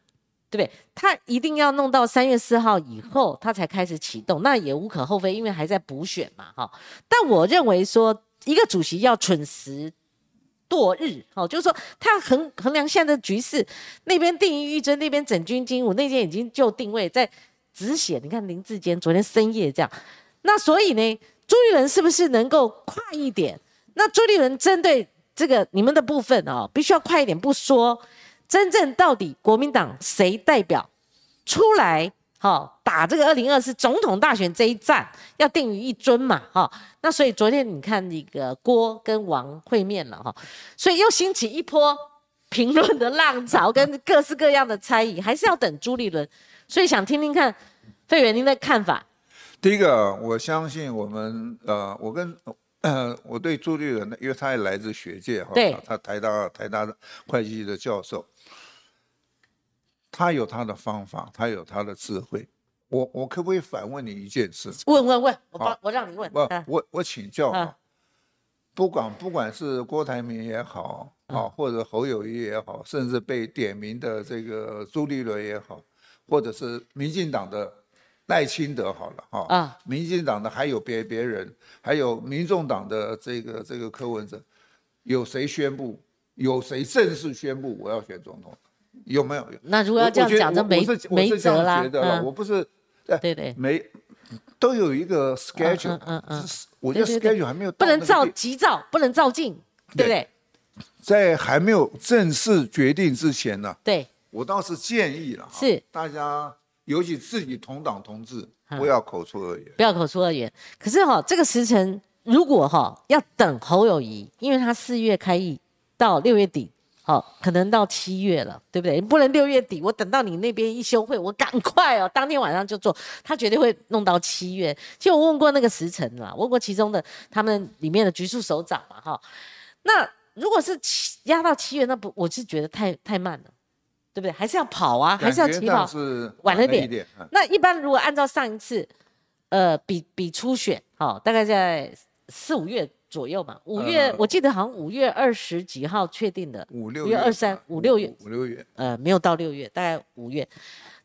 [SPEAKER 1] 对不对？他一定要弄到三月四号以后，他才开始启动，那也无可厚非，因为还在补选嘛，哈。但我认为说。一个主席要准时度日，哦，就是说他衡衡量现在的局势，那边定于玉尊，那边整军精武，那边已经就定位在止血。你看林志坚昨天深夜这样，那所以呢，朱立伦是不是能够快一点？那朱立伦针对这个你们的部分哦，必须要快一点，不说真正到底国民党谁代表出来？好，打这个二零二四总统大选这一战要定于一尊嘛，哈，那所以昨天你看那个郭跟王会面了哈，所以又兴起一波评论的浪潮跟各式各样的猜疑，还是要等朱立伦，所以想听听看费远您的看法。
[SPEAKER 2] 第一个，我相信我们呃，我跟呃，我对朱立伦，因为他也来自学界哈，
[SPEAKER 1] 对，
[SPEAKER 2] 他台大台大的会计系的教授。他有他的方法，他有他的智慧。我我可不可以反问你一件事？
[SPEAKER 1] 问问问，我帮我让你问。
[SPEAKER 2] 不，我我请教啊。不管不管是郭台铭也好，啊，或者侯友谊也好，甚至被点名的这个朱立伦也好，或者是民进党的赖清德好了，哈啊，民进党的还有别别人，还有民众党的这个这个柯文哲，有谁宣布？有谁正式宣布我要选总统？有没有？
[SPEAKER 1] 那如果要这样讲，就没没辙啦。
[SPEAKER 2] 我不是，
[SPEAKER 1] 对对，
[SPEAKER 2] 没都有一个 schedule，嗯嗯，我觉得 schedule 还没有，
[SPEAKER 1] 不能照急照，不能照进，对不对？
[SPEAKER 2] 在还没有正式决定之前呢，
[SPEAKER 1] 对，
[SPEAKER 2] 我倒是建议了，
[SPEAKER 1] 是
[SPEAKER 2] 大家，尤其自己同党同志，不要口出恶言，
[SPEAKER 1] 不要口出恶言。可是哈，这个时辰如果哈要等侯友谊，因为他四月开议到六月底。哦，可能到七月了，对不对？不能六月底，我等到你那边一休会，我赶快哦，*laughs* 当天晚上就做。他绝对会弄到七月。其实我问过那个时辰啦，问过其中的他们里面的局处首长嘛，哈。那如果是七压到七月，那不，我是觉得太太慢了，对不对？还是要跑啊，还是要起跑，是
[SPEAKER 2] 晚
[SPEAKER 1] 了点。那一般如果按照上一次，呃，比比初选，哦，大概在四五月。左右嘛，五月我记得好像五月二十几号确定的，
[SPEAKER 2] 五六
[SPEAKER 1] 月二三五六月
[SPEAKER 2] 五六月，
[SPEAKER 1] 呃，没有到六月，大概五月。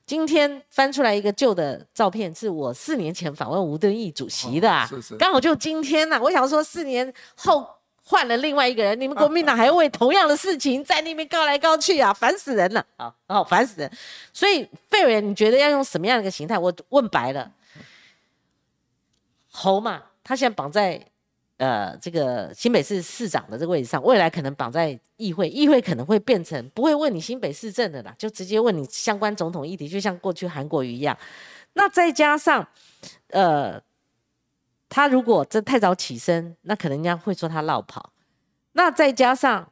[SPEAKER 1] 今天翻出来一个旧的照片，是我四年前访问吴敦义主席的，刚好就今天呐。我想说，四年后换了另外一个人，你们国民党 *laughs* 还为同样的事情在那边告来告去啊，烦死人了啊！哦，烦死人。所以费委员，你觉得要用什么样的一个形态？我问白了，猴嘛，他现在绑在。呃，这个新北市市长的这个位置上，未来可能绑在议会，议会可能会变成不会问你新北市政的啦，就直接问你相关总统议题，就像过去韩国瑜一样。那再加上，呃，他如果真太早起身，那可能人家会说他落跑。那再加上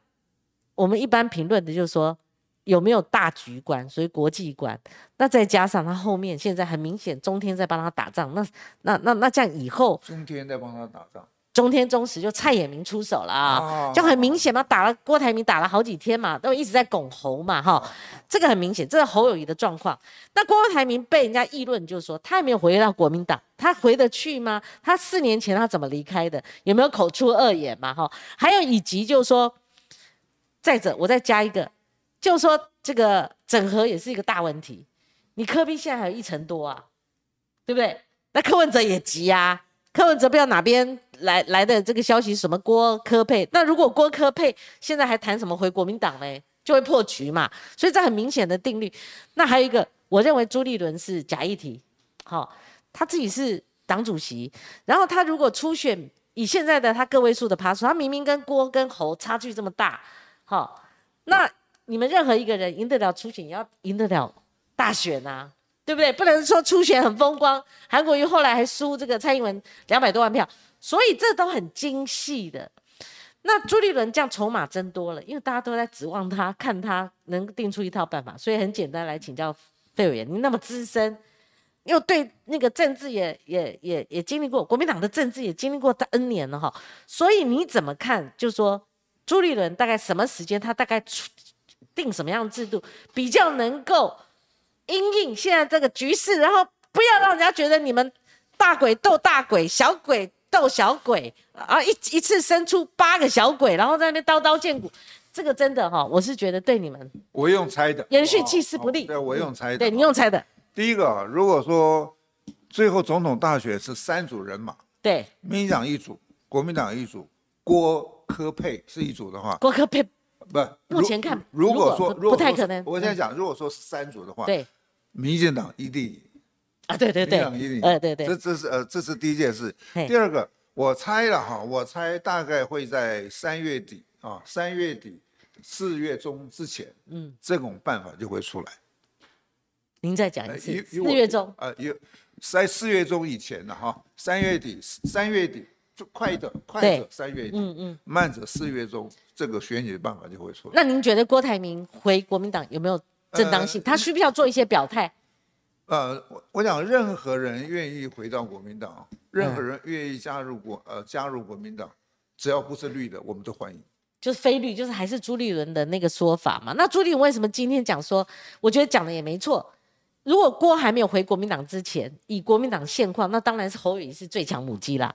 [SPEAKER 1] 我们一般评论的，就是说有没有大局观，所以国际观。那再加上他后面现在很明显，中天在帮他打仗，那那那那这样以后，
[SPEAKER 2] 中天在帮他打仗。
[SPEAKER 1] 中天中时就蔡衍明出手了啊，就很明显嘛，打了郭台铭打了好几天嘛，都一直在拱侯嘛，哈，这个很明显，这是侯友谊的状况。那郭台铭被人家议论，就是说他也没有回到国民党，他回得去吗？他四年前他怎么离开的？有没有口出恶言嘛？哈，还有以及就是说，再者我再加一个，就是说这个整合也是一个大问题。你科比现在还有一成多啊，对不对？那柯文哲也急啊。柯文哲不知道哪边来来的这个消息，什么郭科佩？那如果郭科佩现在还谈什么回国民党嘞，就会破局嘛。所以这很明显的定律。那还有一个，我认为朱立伦是假议题，好，他自己是党主席，然后他如果初选以现在的他个位数的趴数，他明明跟郭跟侯差距这么大，好，那你们任何一个人赢得了初选，也要赢得了大选啊。对不对？不能说初选很风光，韩国瑜后来还输这个蔡英文两百多万票，所以这都很精细的。那朱立伦这样筹码增多了，因为大家都在指望他，看他能定出一套办法，所以很简单来请教费委员，你那么资深，又对那个政治也也也也经历过，国民党的政治也经历过 N 年了哈，所以你怎么看？就说朱立伦大概什么时间，他大概出定什么样制度比较能够？因应现在这个局势，然后不要让人家觉得你们大鬼斗大鬼，小鬼斗小鬼啊！一一次生出八个小鬼，然后在那边刀刀见骨，这个真的哈，我是觉得对你们，
[SPEAKER 2] 我用猜的，
[SPEAKER 1] 延续气势不利。
[SPEAKER 2] 对，我用猜的。
[SPEAKER 1] 对你用猜的。
[SPEAKER 2] 第一个，如果说最后总统大选是三组人马，
[SPEAKER 1] 对，
[SPEAKER 2] 民进党一组，国民党一组，郭科佩是一组的话，
[SPEAKER 1] 郭科佩。
[SPEAKER 2] 不，
[SPEAKER 1] 目前看，
[SPEAKER 2] 如果说
[SPEAKER 1] 不太可能，
[SPEAKER 2] 我现在讲，如果说是三组的话，
[SPEAKER 1] 对，
[SPEAKER 2] 民进党一定赢
[SPEAKER 1] 啊，对对对，
[SPEAKER 2] 民进党一定赢，
[SPEAKER 1] 呃对对，
[SPEAKER 2] 这这是呃这是第一件事。第二个，我猜了哈，我猜大概会在三月底啊，三月底四月中之前，嗯，这种办法就会出来。
[SPEAKER 1] 您再讲一次，四月中，
[SPEAKER 2] 啊，有在四月中以前的哈，三月底，三月底。就快的，快者三月底，嗯嗯，慢者四月中，这个选举的办法就会出来。
[SPEAKER 1] 那您觉得郭台铭回国民党有没有正当性？他需不需要做一些表态？
[SPEAKER 2] 呃，我我讲，任何人愿意回到国民党，任何人愿意加入国呃加入国民党，只要不是绿的，我们都欢迎。
[SPEAKER 1] 就是非绿，就是还是朱立伦的那个说法嘛。那朱立伦为什么今天讲说？我觉得讲的也没错。如果郭还没有回国民党之前，以国民党现况，那当然是侯友宜是最强母鸡啦。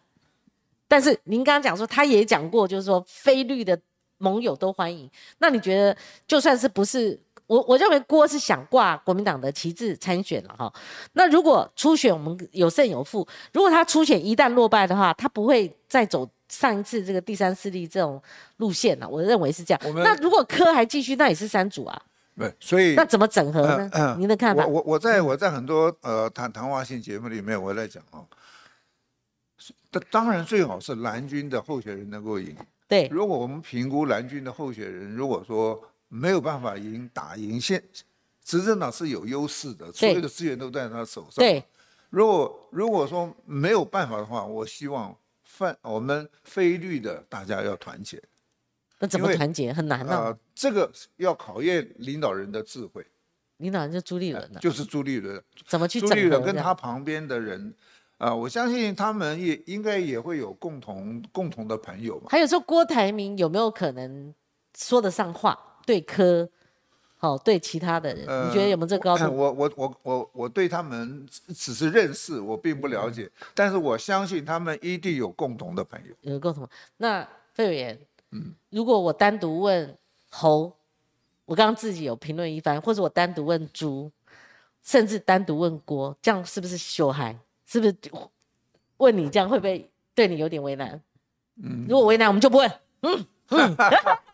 [SPEAKER 1] 但是您刚刚讲说，他也讲过，就是说非绿的盟友都欢迎。那你觉得，就算是不是我，我认为郭是想挂国民党的旗帜参选了哈。那如果初选我们有胜有负，如果他初选一旦落败的话，他不会再走上一次这个第三势力这种路线了。我认为是这样。那如果柯还继续，那也是三组啊。
[SPEAKER 2] 对，所以
[SPEAKER 1] 那怎么整合呢？您的看法？
[SPEAKER 2] 我我我在我在很多呃谈谈话性节目里面，我在讲哦。当当然最好是蓝军的候选人能够赢，
[SPEAKER 1] 对，
[SPEAKER 2] 如果我们评估蓝军的候选人，如果说没有办法赢打赢现执政党是有优势的，所有的资源都在他手上。
[SPEAKER 1] 对，
[SPEAKER 2] 如果如果说没有办法的话，我希望泛我们非绿的大家要团结。
[SPEAKER 1] 那怎么团结？很难啊。
[SPEAKER 2] 这个要考验领导人的智慧。
[SPEAKER 1] 领导人就朱立伦了。
[SPEAKER 2] 就是朱立伦。
[SPEAKER 1] 怎么去？
[SPEAKER 2] 朱立伦跟他旁边的人，啊，我相信他们也应该也会有共同共同的朋友嘛。
[SPEAKER 1] 还有说郭台铭有没有可能说得上话？对科？好，对其他的人，你觉得有没有这高度？
[SPEAKER 2] 我我我我我对他们只是认识，我并不了解，但是我相信他们一定有共同的朋友。
[SPEAKER 1] 有共同。那费委员，嗯，如果我单独问猴，我刚刚自己有评论一番，或者我单独问猪，甚至单独问郭，这样是不是羞害？是不是问你这样会不会对你有点为难？嗯，如果为难，我们就不问。嗯嗯。*laughs*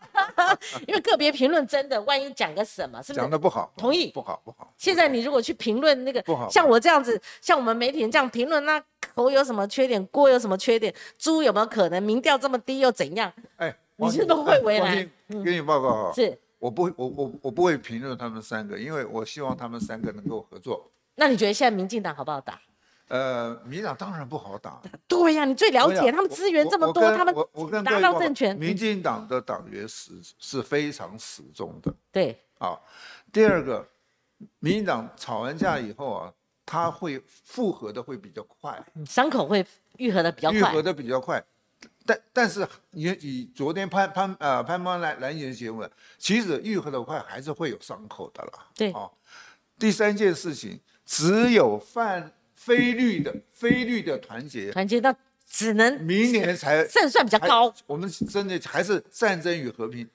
[SPEAKER 1] 因为个别评论真的，万一讲个什么，是不是
[SPEAKER 2] 讲的不好？
[SPEAKER 1] 同意？
[SPEAKER 2] 不好，不好。
[SPEAKER 1] 现在你如果去评论那个，
[SPEAKER 2] 不好。
[SPEAKER 1] 像我这样子，像我们媒体人这样评论，那口有什么缺点，锅有什么缺点，猪有没有可能？民调这么低又怎样？哎，*laughs* 你是不会为难？
[SPEAKER 2] 给你报告
[SPEAKER 1] 哈，是，
[SPEAKER 2] 我不会，我我我不会评论他们三个，因为我希望他们三个能够合作。
[SPEAKER 1] 那你觉得现在民进党好不好打？
[SPEAKER 2] 呃，民党当然不好打。
[SPEAKER 1] 对呀，你最了解，他们资源这么多，他们拿到政权。
[SPEAKER 2] 民进党的党员是是非常始终的。
[SPEAKER 1] 对。
[SPEAKER 2] 啊，第二个，民进党吵完架以后啊，他会复合的会比较快，
[SPEAKER 1] 伤口会愈合的比较快。
[SPEAKER 2] 愈合的比较快，但但是你以昨天潘潘呃潘潘来来演节目，其实愈合的快还是会有伤口的啦。
[SPEAKER 1] 对。啊，
[SPEAKER 2] 第三件事情，只有犯。非绿的非绿的团结，
[SPEAKER 1] 团结到只能
[SPEAKER 2] 明年才 *laughs*
[SPEAKER 1] 胜算比较高。
[SPEAKER 2] 我们真的还是战争与和平，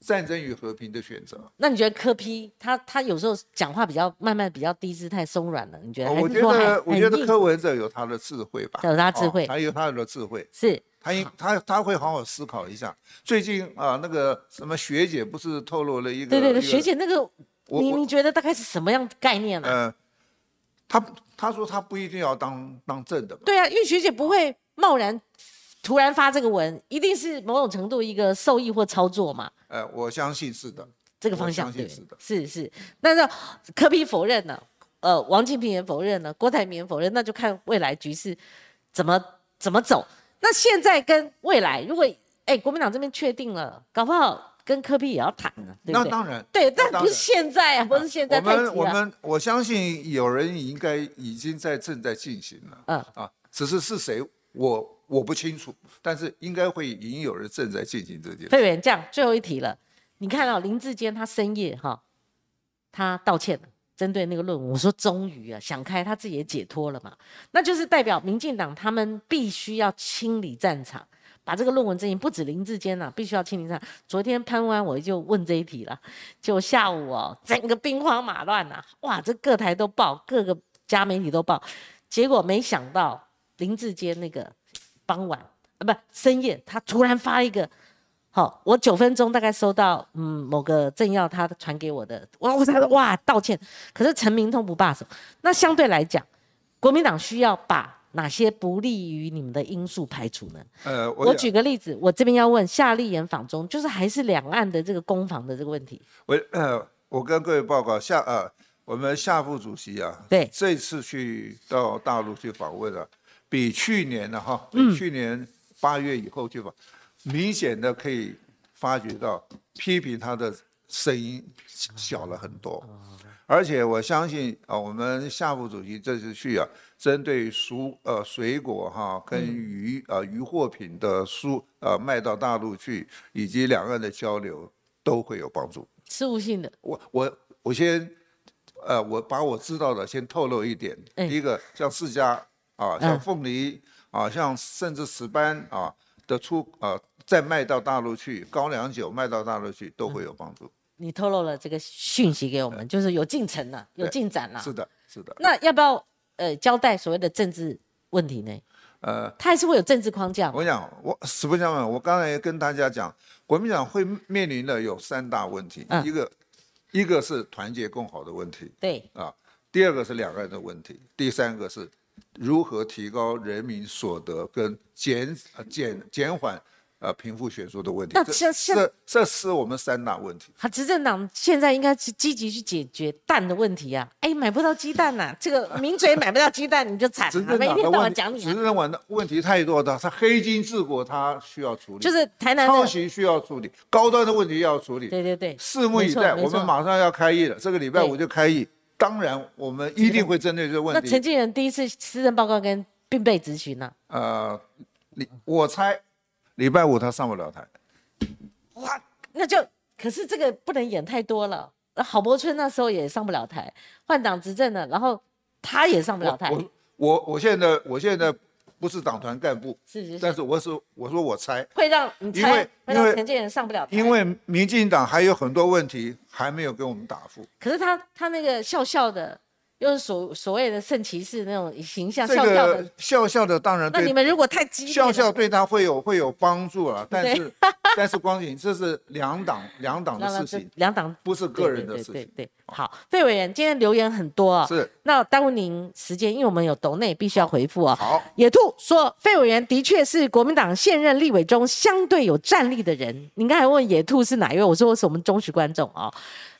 [SPEAKER 2] 战争与和平的选择。
[SPEAKER 1] 那你觉得柯批他他有时候讲话比较慢慢，比较低姿态松软了？你觉得？
[SPEAKER 2] 我觉得我觉得柯文哲有他的智慧吧，
[SPEAKER 1] 有他智慧，
[SPEAKER 2] 他有他的智慧，
[SPEAKER 1] 是
[SPEAKER 2] 他应他他会好好思考一下。最近啊，那个什么学姐不是透露了一个？
[SPEAKER 1] 对对对，学姐那个，你你觉得大概是什么样的概念呢？
[SPEAKER 2] 他他说他不一定要当当正的，
[SPEAKER 1] 对啊，因为学姐不会贸然突然发这个文，一定是某种程度一个受益或操作嘛。
[SPEAKER 2] 呃，我相信是的，
[SPEAKER 1] 这个方向
[SPEAKER 2] 对，是的，
[SPEAKER 1] 是是。那那柯批否认了，呃，王金平也否认了，郭台铭也否认，那就看未来局势怎么怎么走。那现在跟未来，如果哎国民党这边确定了，搞不好。跟科比也要谈呢，对
[SPEAKER 2] 不对？那当然，
[SPEAKER 1] 对，但不是现在啊，不是现在。
[SPEAKER 2] 我们我们我相信有人应该已经在正在进行了，嗯啊，只是是谁，我我不清楚，但是应该会已经有人正在进行这件事。
[SPEAKER 1] 费员，这样最后一题了，你看到林志坚他深夜哈，他道歉了，针对那个论文，我说终于啊想开，他自己也解脱了嘛，那就是代表民进党他们必须要清理战场。把这个论文证明不止林志坚呐，必须要清理上。昨天潘湾我就问这一题了，就下午哦，整个兵荒马乱呐，哇，这各台都报，各个家媒体都报，结果没想到林志坚那个傍晚啊，不深夜，他突然发一个，好，我九分钟大概收到，嗯，某个政要他传给我的，哇，我才哇道歉，可是陈明通不罢手，那相对来讲，国民党需要把。哪些不利于你们的因素排除呢？呃，我举个例子，我这边要问夏立言访中，就是还是两岸的这个攻防的这个问题。
[SPEAKER 2] 我呃，我跟各位报告，夏呃，我们夏副主席啊，
[SPEAKER 1] 对，
[SPEAKER 2] 这次去到大陆去访问了，比去年的哈，比去年八月以后去访，明显的可以发觉到批评他的声音小了很多。而且我相信啊，我们夏副主席这次去啊，针对蔬呃水果哈跟鱼呃渔货品的蔬呃卖到大陆去，以及两岸的交流都会有帮助。
[SPEAKER 1] 事务性的，
[SPEAKER 2] 我我我先呃我把我知道的先透露一点。第一个像释迦啊，像凤梨啊，像甚至石斑啊的出啊再卖到大陆去，高粱酒卖到大陆去都会有帮助。
[SPEAKER 1] 你透露了这个讯息给我们，就是有进程了，有进展了。
[SPEAKER 2] 是的，是的。
[SPEAKER 1] 那要不要呃交代所谓的政治问题呢？呃，他还是会有政治框架。
[SPEAKER 2] 我讲，我实不相瞒，我刚才也跟大家讲，国民党会面临的有三大问题，一个一个是团结共好的问题，
[SPEAKER 1] 对
[SPEAKER 2] 啊，第二个是两岸的问题，第三个是如何提高人民所得跟减减减缓呃贫富悬殊的问题。
[SPEAKER 1] 那
[SPEAKER 2] 这这这是我们三大问题。
[SPEAKER 1] 他执政党现在应该是积极去解决蛋的问题啊！哎，买不到鸡蛋呐、这个名嘴买不到鸡蛋，你就惨了，每天到晚讲你啊。
[SPEAKER 2] 政党的问题太多的，他黑金治国他需要处理，
[SPEAKER 1] 就是台南的，
[SPEAKER 2] 抄袭需要处理，高端的问题要处理。
[SPEAKER 1] 对对对，
[SPEAKER 2] 拭目以待，我们马上要开议了，这个礼拜五就开议。当然，我们一定会针对这个问题。
[SPEAKER 1] 那陈建仁第一次施政报告跟并被咨询了，
[SPEAKER 2] 呃，你我猜礼拜五他上不了台。
[SPEAKER 1] 哇，那就可是这个不能演太多了。那郝柏村那时候也上不了台，换党执政了，然后他也上不了台，
[SPEAKER 2] 我我我现在我现在不是党团干部，
[SPEAKER 1] 是是是，
[SPEAKER 2] 但是我是我说我猜，
[SPEAKER 1] 会让你
[SPEAKER 2] 因
[SPEAKER 1] 猜
[SPEAKER 2] 为因为
[SPEAKER 1] 陈建仁上不了台，
[SPEAKER 2] 因为民进党还有很多问题还没有给我们答复。
[SPEAKER 1] 可是他他那个笑笑的，又是所所谓的圣骑士那种形象，
[SPEAKER 2] 这
[SPEAKER 1] 笑笑的
[SPEAKER 2] 个。笑笑的当然
[SPEAKER 1] 那你
[SPEAKER 2] 对
[SPEAKER 1] 们如果太激烈，
[SPEAKER 2] 笑笑对他会有会有帮助了，但
[SPEAKER 1] 对
[SPEAKER 2] 是 *laughs* 但是光景这是两党两党的事情，
[SPEAKER 1] 两党
[SPEAKER 2] 不是个人的事情。
[SPEAKER 1] 对对对对对好，费委员今天留言很多啊、
[SPEAKER 2] 是
[SPEAKER 1] 那耽误您时间，因为我们有抖内必须要回复啊。
[SPEAKER 2] 好，
[SPEAKER 1] 野兔说，费委员的确是国民党现任立委中相对有战力的人。你刚才问野兔是哪一位，我说是我们忠实观众啊、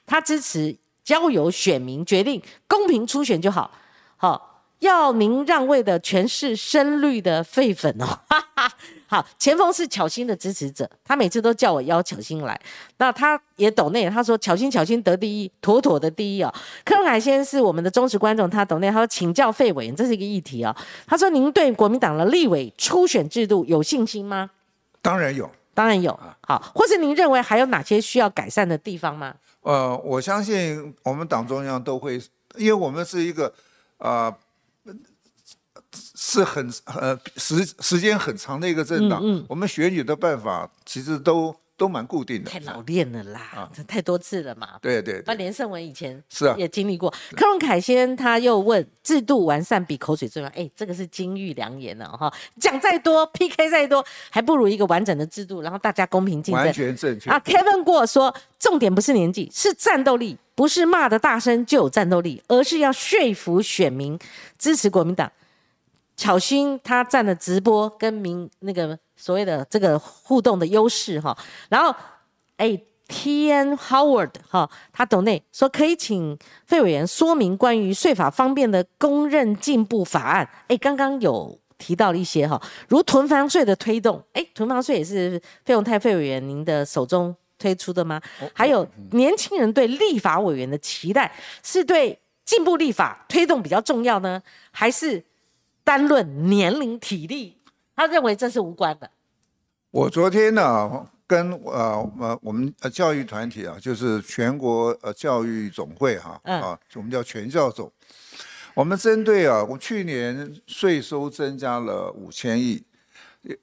[SPEAKER 1] 他支持交由选民决定，公平初选就好。好，要您让位的全是深绿的废粉哦。哈哈。好，前锋是巧心的支持者，他每次都叫我邀巧心来。那他也懂内，他说巧心巧心得第一，妥妥的第一哦。柯文凯先生是我们的忠实观众，他懂内他说请教费委员，这是一个议题哦。他说您对国民党的立委初选制度有信心吗？
[SPEAKER 2] 当然有。
[SPEAKER 1] 当然有。好，或是您认为还有哪些需要改善的地方吗？
[SPEAKER 2] 呃，我相信我们党中央都会，因为我们是一个呃是很呃时时间很长的一个政党，
[SPEAKER 1] 嗯
[SPEAKER 2] 我们选举的办法其实都都蛮固定的。
[SPEAKER 1] 太老练了啦，这太多次了嘛。
[SPEAKER 2] 对对对，
[SPEAKER 1] 那连胜文以前
[SPEAKER 2] 是啊
[SPEAKER 1] 也经历过。柯文凯先他又问制度完善比口水重要，哎，这个是金玉良言了哈。讲再多 *laughs* PK 再多，还不如一个完整的制度，然后大家公平竞争完。
[SPEAKER 2] 全正确。
[SPEAKER 1] 啊，Kevin 过说，重点不是年纪，是战斗力，不是骂的大声就有战斗力，而是要说服选民支持国民党。巧心他站了直播跟民那个所谓的这个互动的优势哈，然后哎，T N Howard 哈，他懂内说可以请费委员说明关于税法方面的公认进步法案。哎，刚刚有提到了一些哈，如囤房税的推动，哎，囤房税也是费用泰费委员您的手中推出的吗？还有年轻人对立法委员的期待，是对进步立法推动比较重要呢，还是单论年龄体力？他认为这是无关的。
[SPEAKER 2] 我昨天呢，跟呃呃我们呃教育团体啊，就是全国呃教育总会哈、
[SPEAKER 1] 嗯
[SPEAKER 2] 啊，我们叫全教总。我们针对啊，我去年税收增加了五千亿，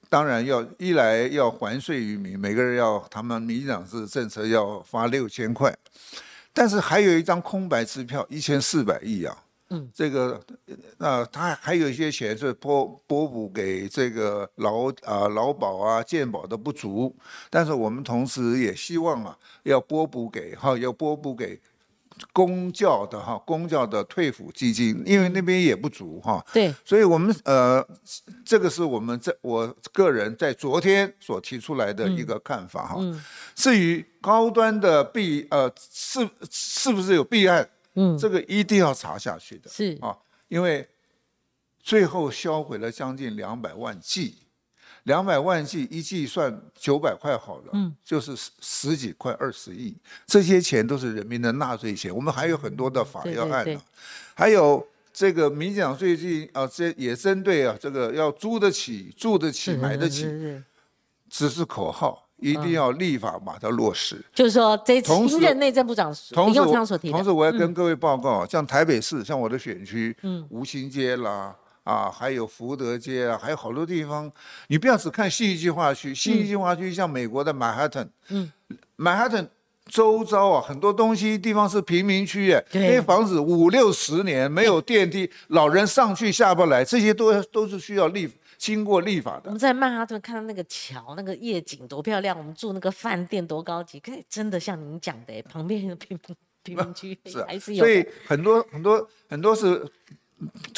[SPEAKER 2] 当然要一来要还税于民，每个人要他们民进党是政策要发六千块，但是还有一张空白支票一千四百亿啊。
[SPEAKER 1] 嗯，
[SPEAKER 2] 这个那他还有一些钱是拨拨补给这个劳啊劳保啊健保的不足，但是我们同时也希望啊要拨补给哈要拨补给公教的哈公教的退抚基金，因为那边也不足哈，
[SPEAKER 1] 对，
[SPEAKER 2] 所以我们呃这个是我们在我个人在昨天所提出来的一个看法哈。
[SPEAKER 1] 嗯。
[SPEAKER 2] 至于高端的弊呃是是不是有弊案，
[SPEAKER 1] 嗯，
[SPEAKER 2] 这个一定要查下去的。
[SPEAKER 1] 是。
[SPEAKER 2] 啊，因为最后销毁了将近两百万剂，两百万剂一剂算九百块好了，
[SPEAKER 1] 嗯，
[SPEAKER 2] 就是十十几块二十亿，这些钱都是人民的纳税钱。我们还有很多的法
[SPEAKER 1] 对对对
[SPEAKER 2] 要按呢、还有这个民进党最近啊，这也针对啊这个要租得起、住得起、买得起，只是口号，一定要立法把它落实。
[SPEAKER 1] 就是说，这
[SPEAKER 2] 同时
[SPEAKER 1] 新任内政部长林永
[SPEAKER 2] 同时我，
[SPEAKER 1] 昌所提的，
[SPEAKER 2] 同时我要跟各位报告，像台北市，像我的选区，
[SPEAKER 1] 嗯。
[SPEAKER 2] 吴兴街啦，啊，还有福德街啊，还有好多地方，你不要只看信息计划区，信息计划区像美国的曼哈顿，
[SPEAKER 1] 嗯，
[SPEAKER 2] 曼哈顿周遭啊，很多东西地方是贫民区耶，
[SPEAKER 1] 对。
[SPEAKER 2] 那些房子五六十年没有电梯，老人上去下不来，这些都都是需要立经过立法的。
[SPEAKER 1] 我们在曼哈顿看到那个桥，那个夜景多漂亮，我们住那个饭店多高级，可以真的像您讲的，旁边的贫民贫民区还是有的。
[SPEAKER 2] 所以很多很多很多是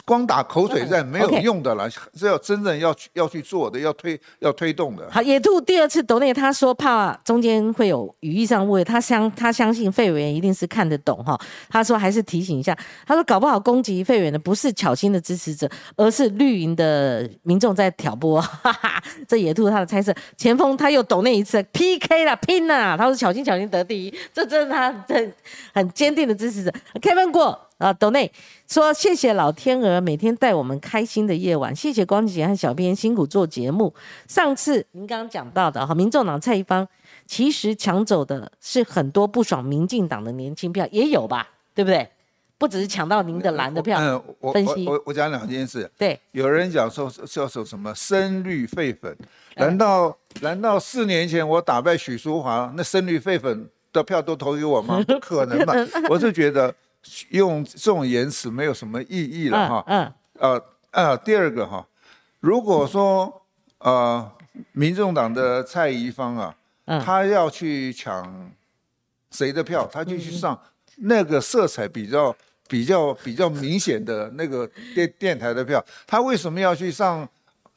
[SPEAKER 2] 光打口水战没有用的了，是要真正要去要去做的，要推要推动的。
[SPEAKER 1] 好，野兔第二次抖内，他说怕中间会有语义上误会，他相他相信费委员一定是看得懂哈。他说还是提醒一下，他说搞不好攻击费委员的不是巧心的支持者，而是绿营的民众在挑拨。哈哈，这野兔他的猜测，前锋他又抖那一次 PK 了拼了，他说巧心巧心得第一，这真是他很很坚定的支持者。Kevin 过。啊，斗内说谢谢老天鹅每天带我们开心的夜晚，谢谢光姐和小编辛苦做节目。上次您刚刚讲到的哈，民众党蔡一方其实抢走的是很多不爽民进党的年轻票，也有吧，对不对？不只是抢到您的蓝的票。嗯，
[SPEAKER 2] 我我我我讲两件事。
[SPEAKER 1] 对，
[SPEAKER 2] 有人讲说叫做什么深绿废粉，难道难道四年前我打败许淑华，那深绿废粉的票都投给我吗？不可能吧？*laughs* 我是觉得。用这种言辞没有什么意义了哈。嗯。呃呃，第二个哈，如果说呃，民众党的蔡宜芳啊，他要去抢谁的票，他就去上那个色彩比较比较比较明显的那个电电台的票，他为什么要去上？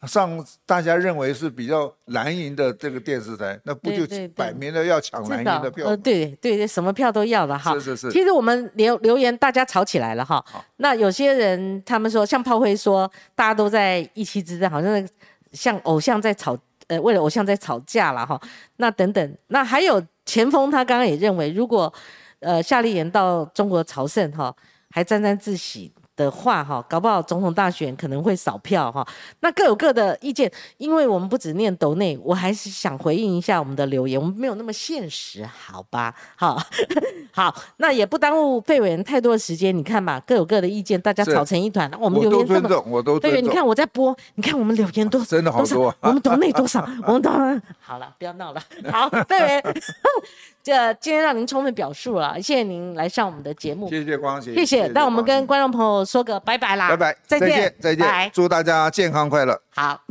[SPEAKER 2] 上大家认为是比较蓝营的这个电视台，那不就摆明了要抢蓝营的票？呃，
[SPEAKER 1] 对对对，什么票都要了哈。
[SPEAKER 2] 是是是。
[SPEAKER 1] 其实我们留留言，大家吵起来了哈。那有些人他们说，像炮灰说，大家都在一气之争，好像像偶像在吵，呃，为了偶像在吵架了哈。那等等，那还有前锋，他刚刚也认为，如果呃夏立言到中国朝圣哈，还沾沾自喜。的话哈，搞不好总统大选可能会少票哈。那各有各的意见，因为我们不只念斗内，我还是想回应一下我们的留言。我们没有那么现实，好吧？好，*laughs* 好，那也不耽误费委员太多的时间。你看吧，各有各的意见，大家吵成一团。我们留言
[SPEAKER 2] 这么，我都
[SPEAKER 1] 费委员，你看我在播，你看我们留言多，
[SPEAKER 2] 真的好多。
[SPEAKER 1] 我们斗内多少？我们斗 *laughs* 好了，不要闹了。好，*laughs* 费委员。这今天让您充分表述了，谢谢您来上我们的节目，
[SPEAKER 2] 谢谢
[SPEAKER 1] 谢谢。那我们跟观众朋友说个拜拜啦，
[SPEAKER 2] 拜拜，
[SPEAKER 1] 再见，
[SPEAKER 2] 再见，祝大家健康快乐，
[SPEAKER 1] 好。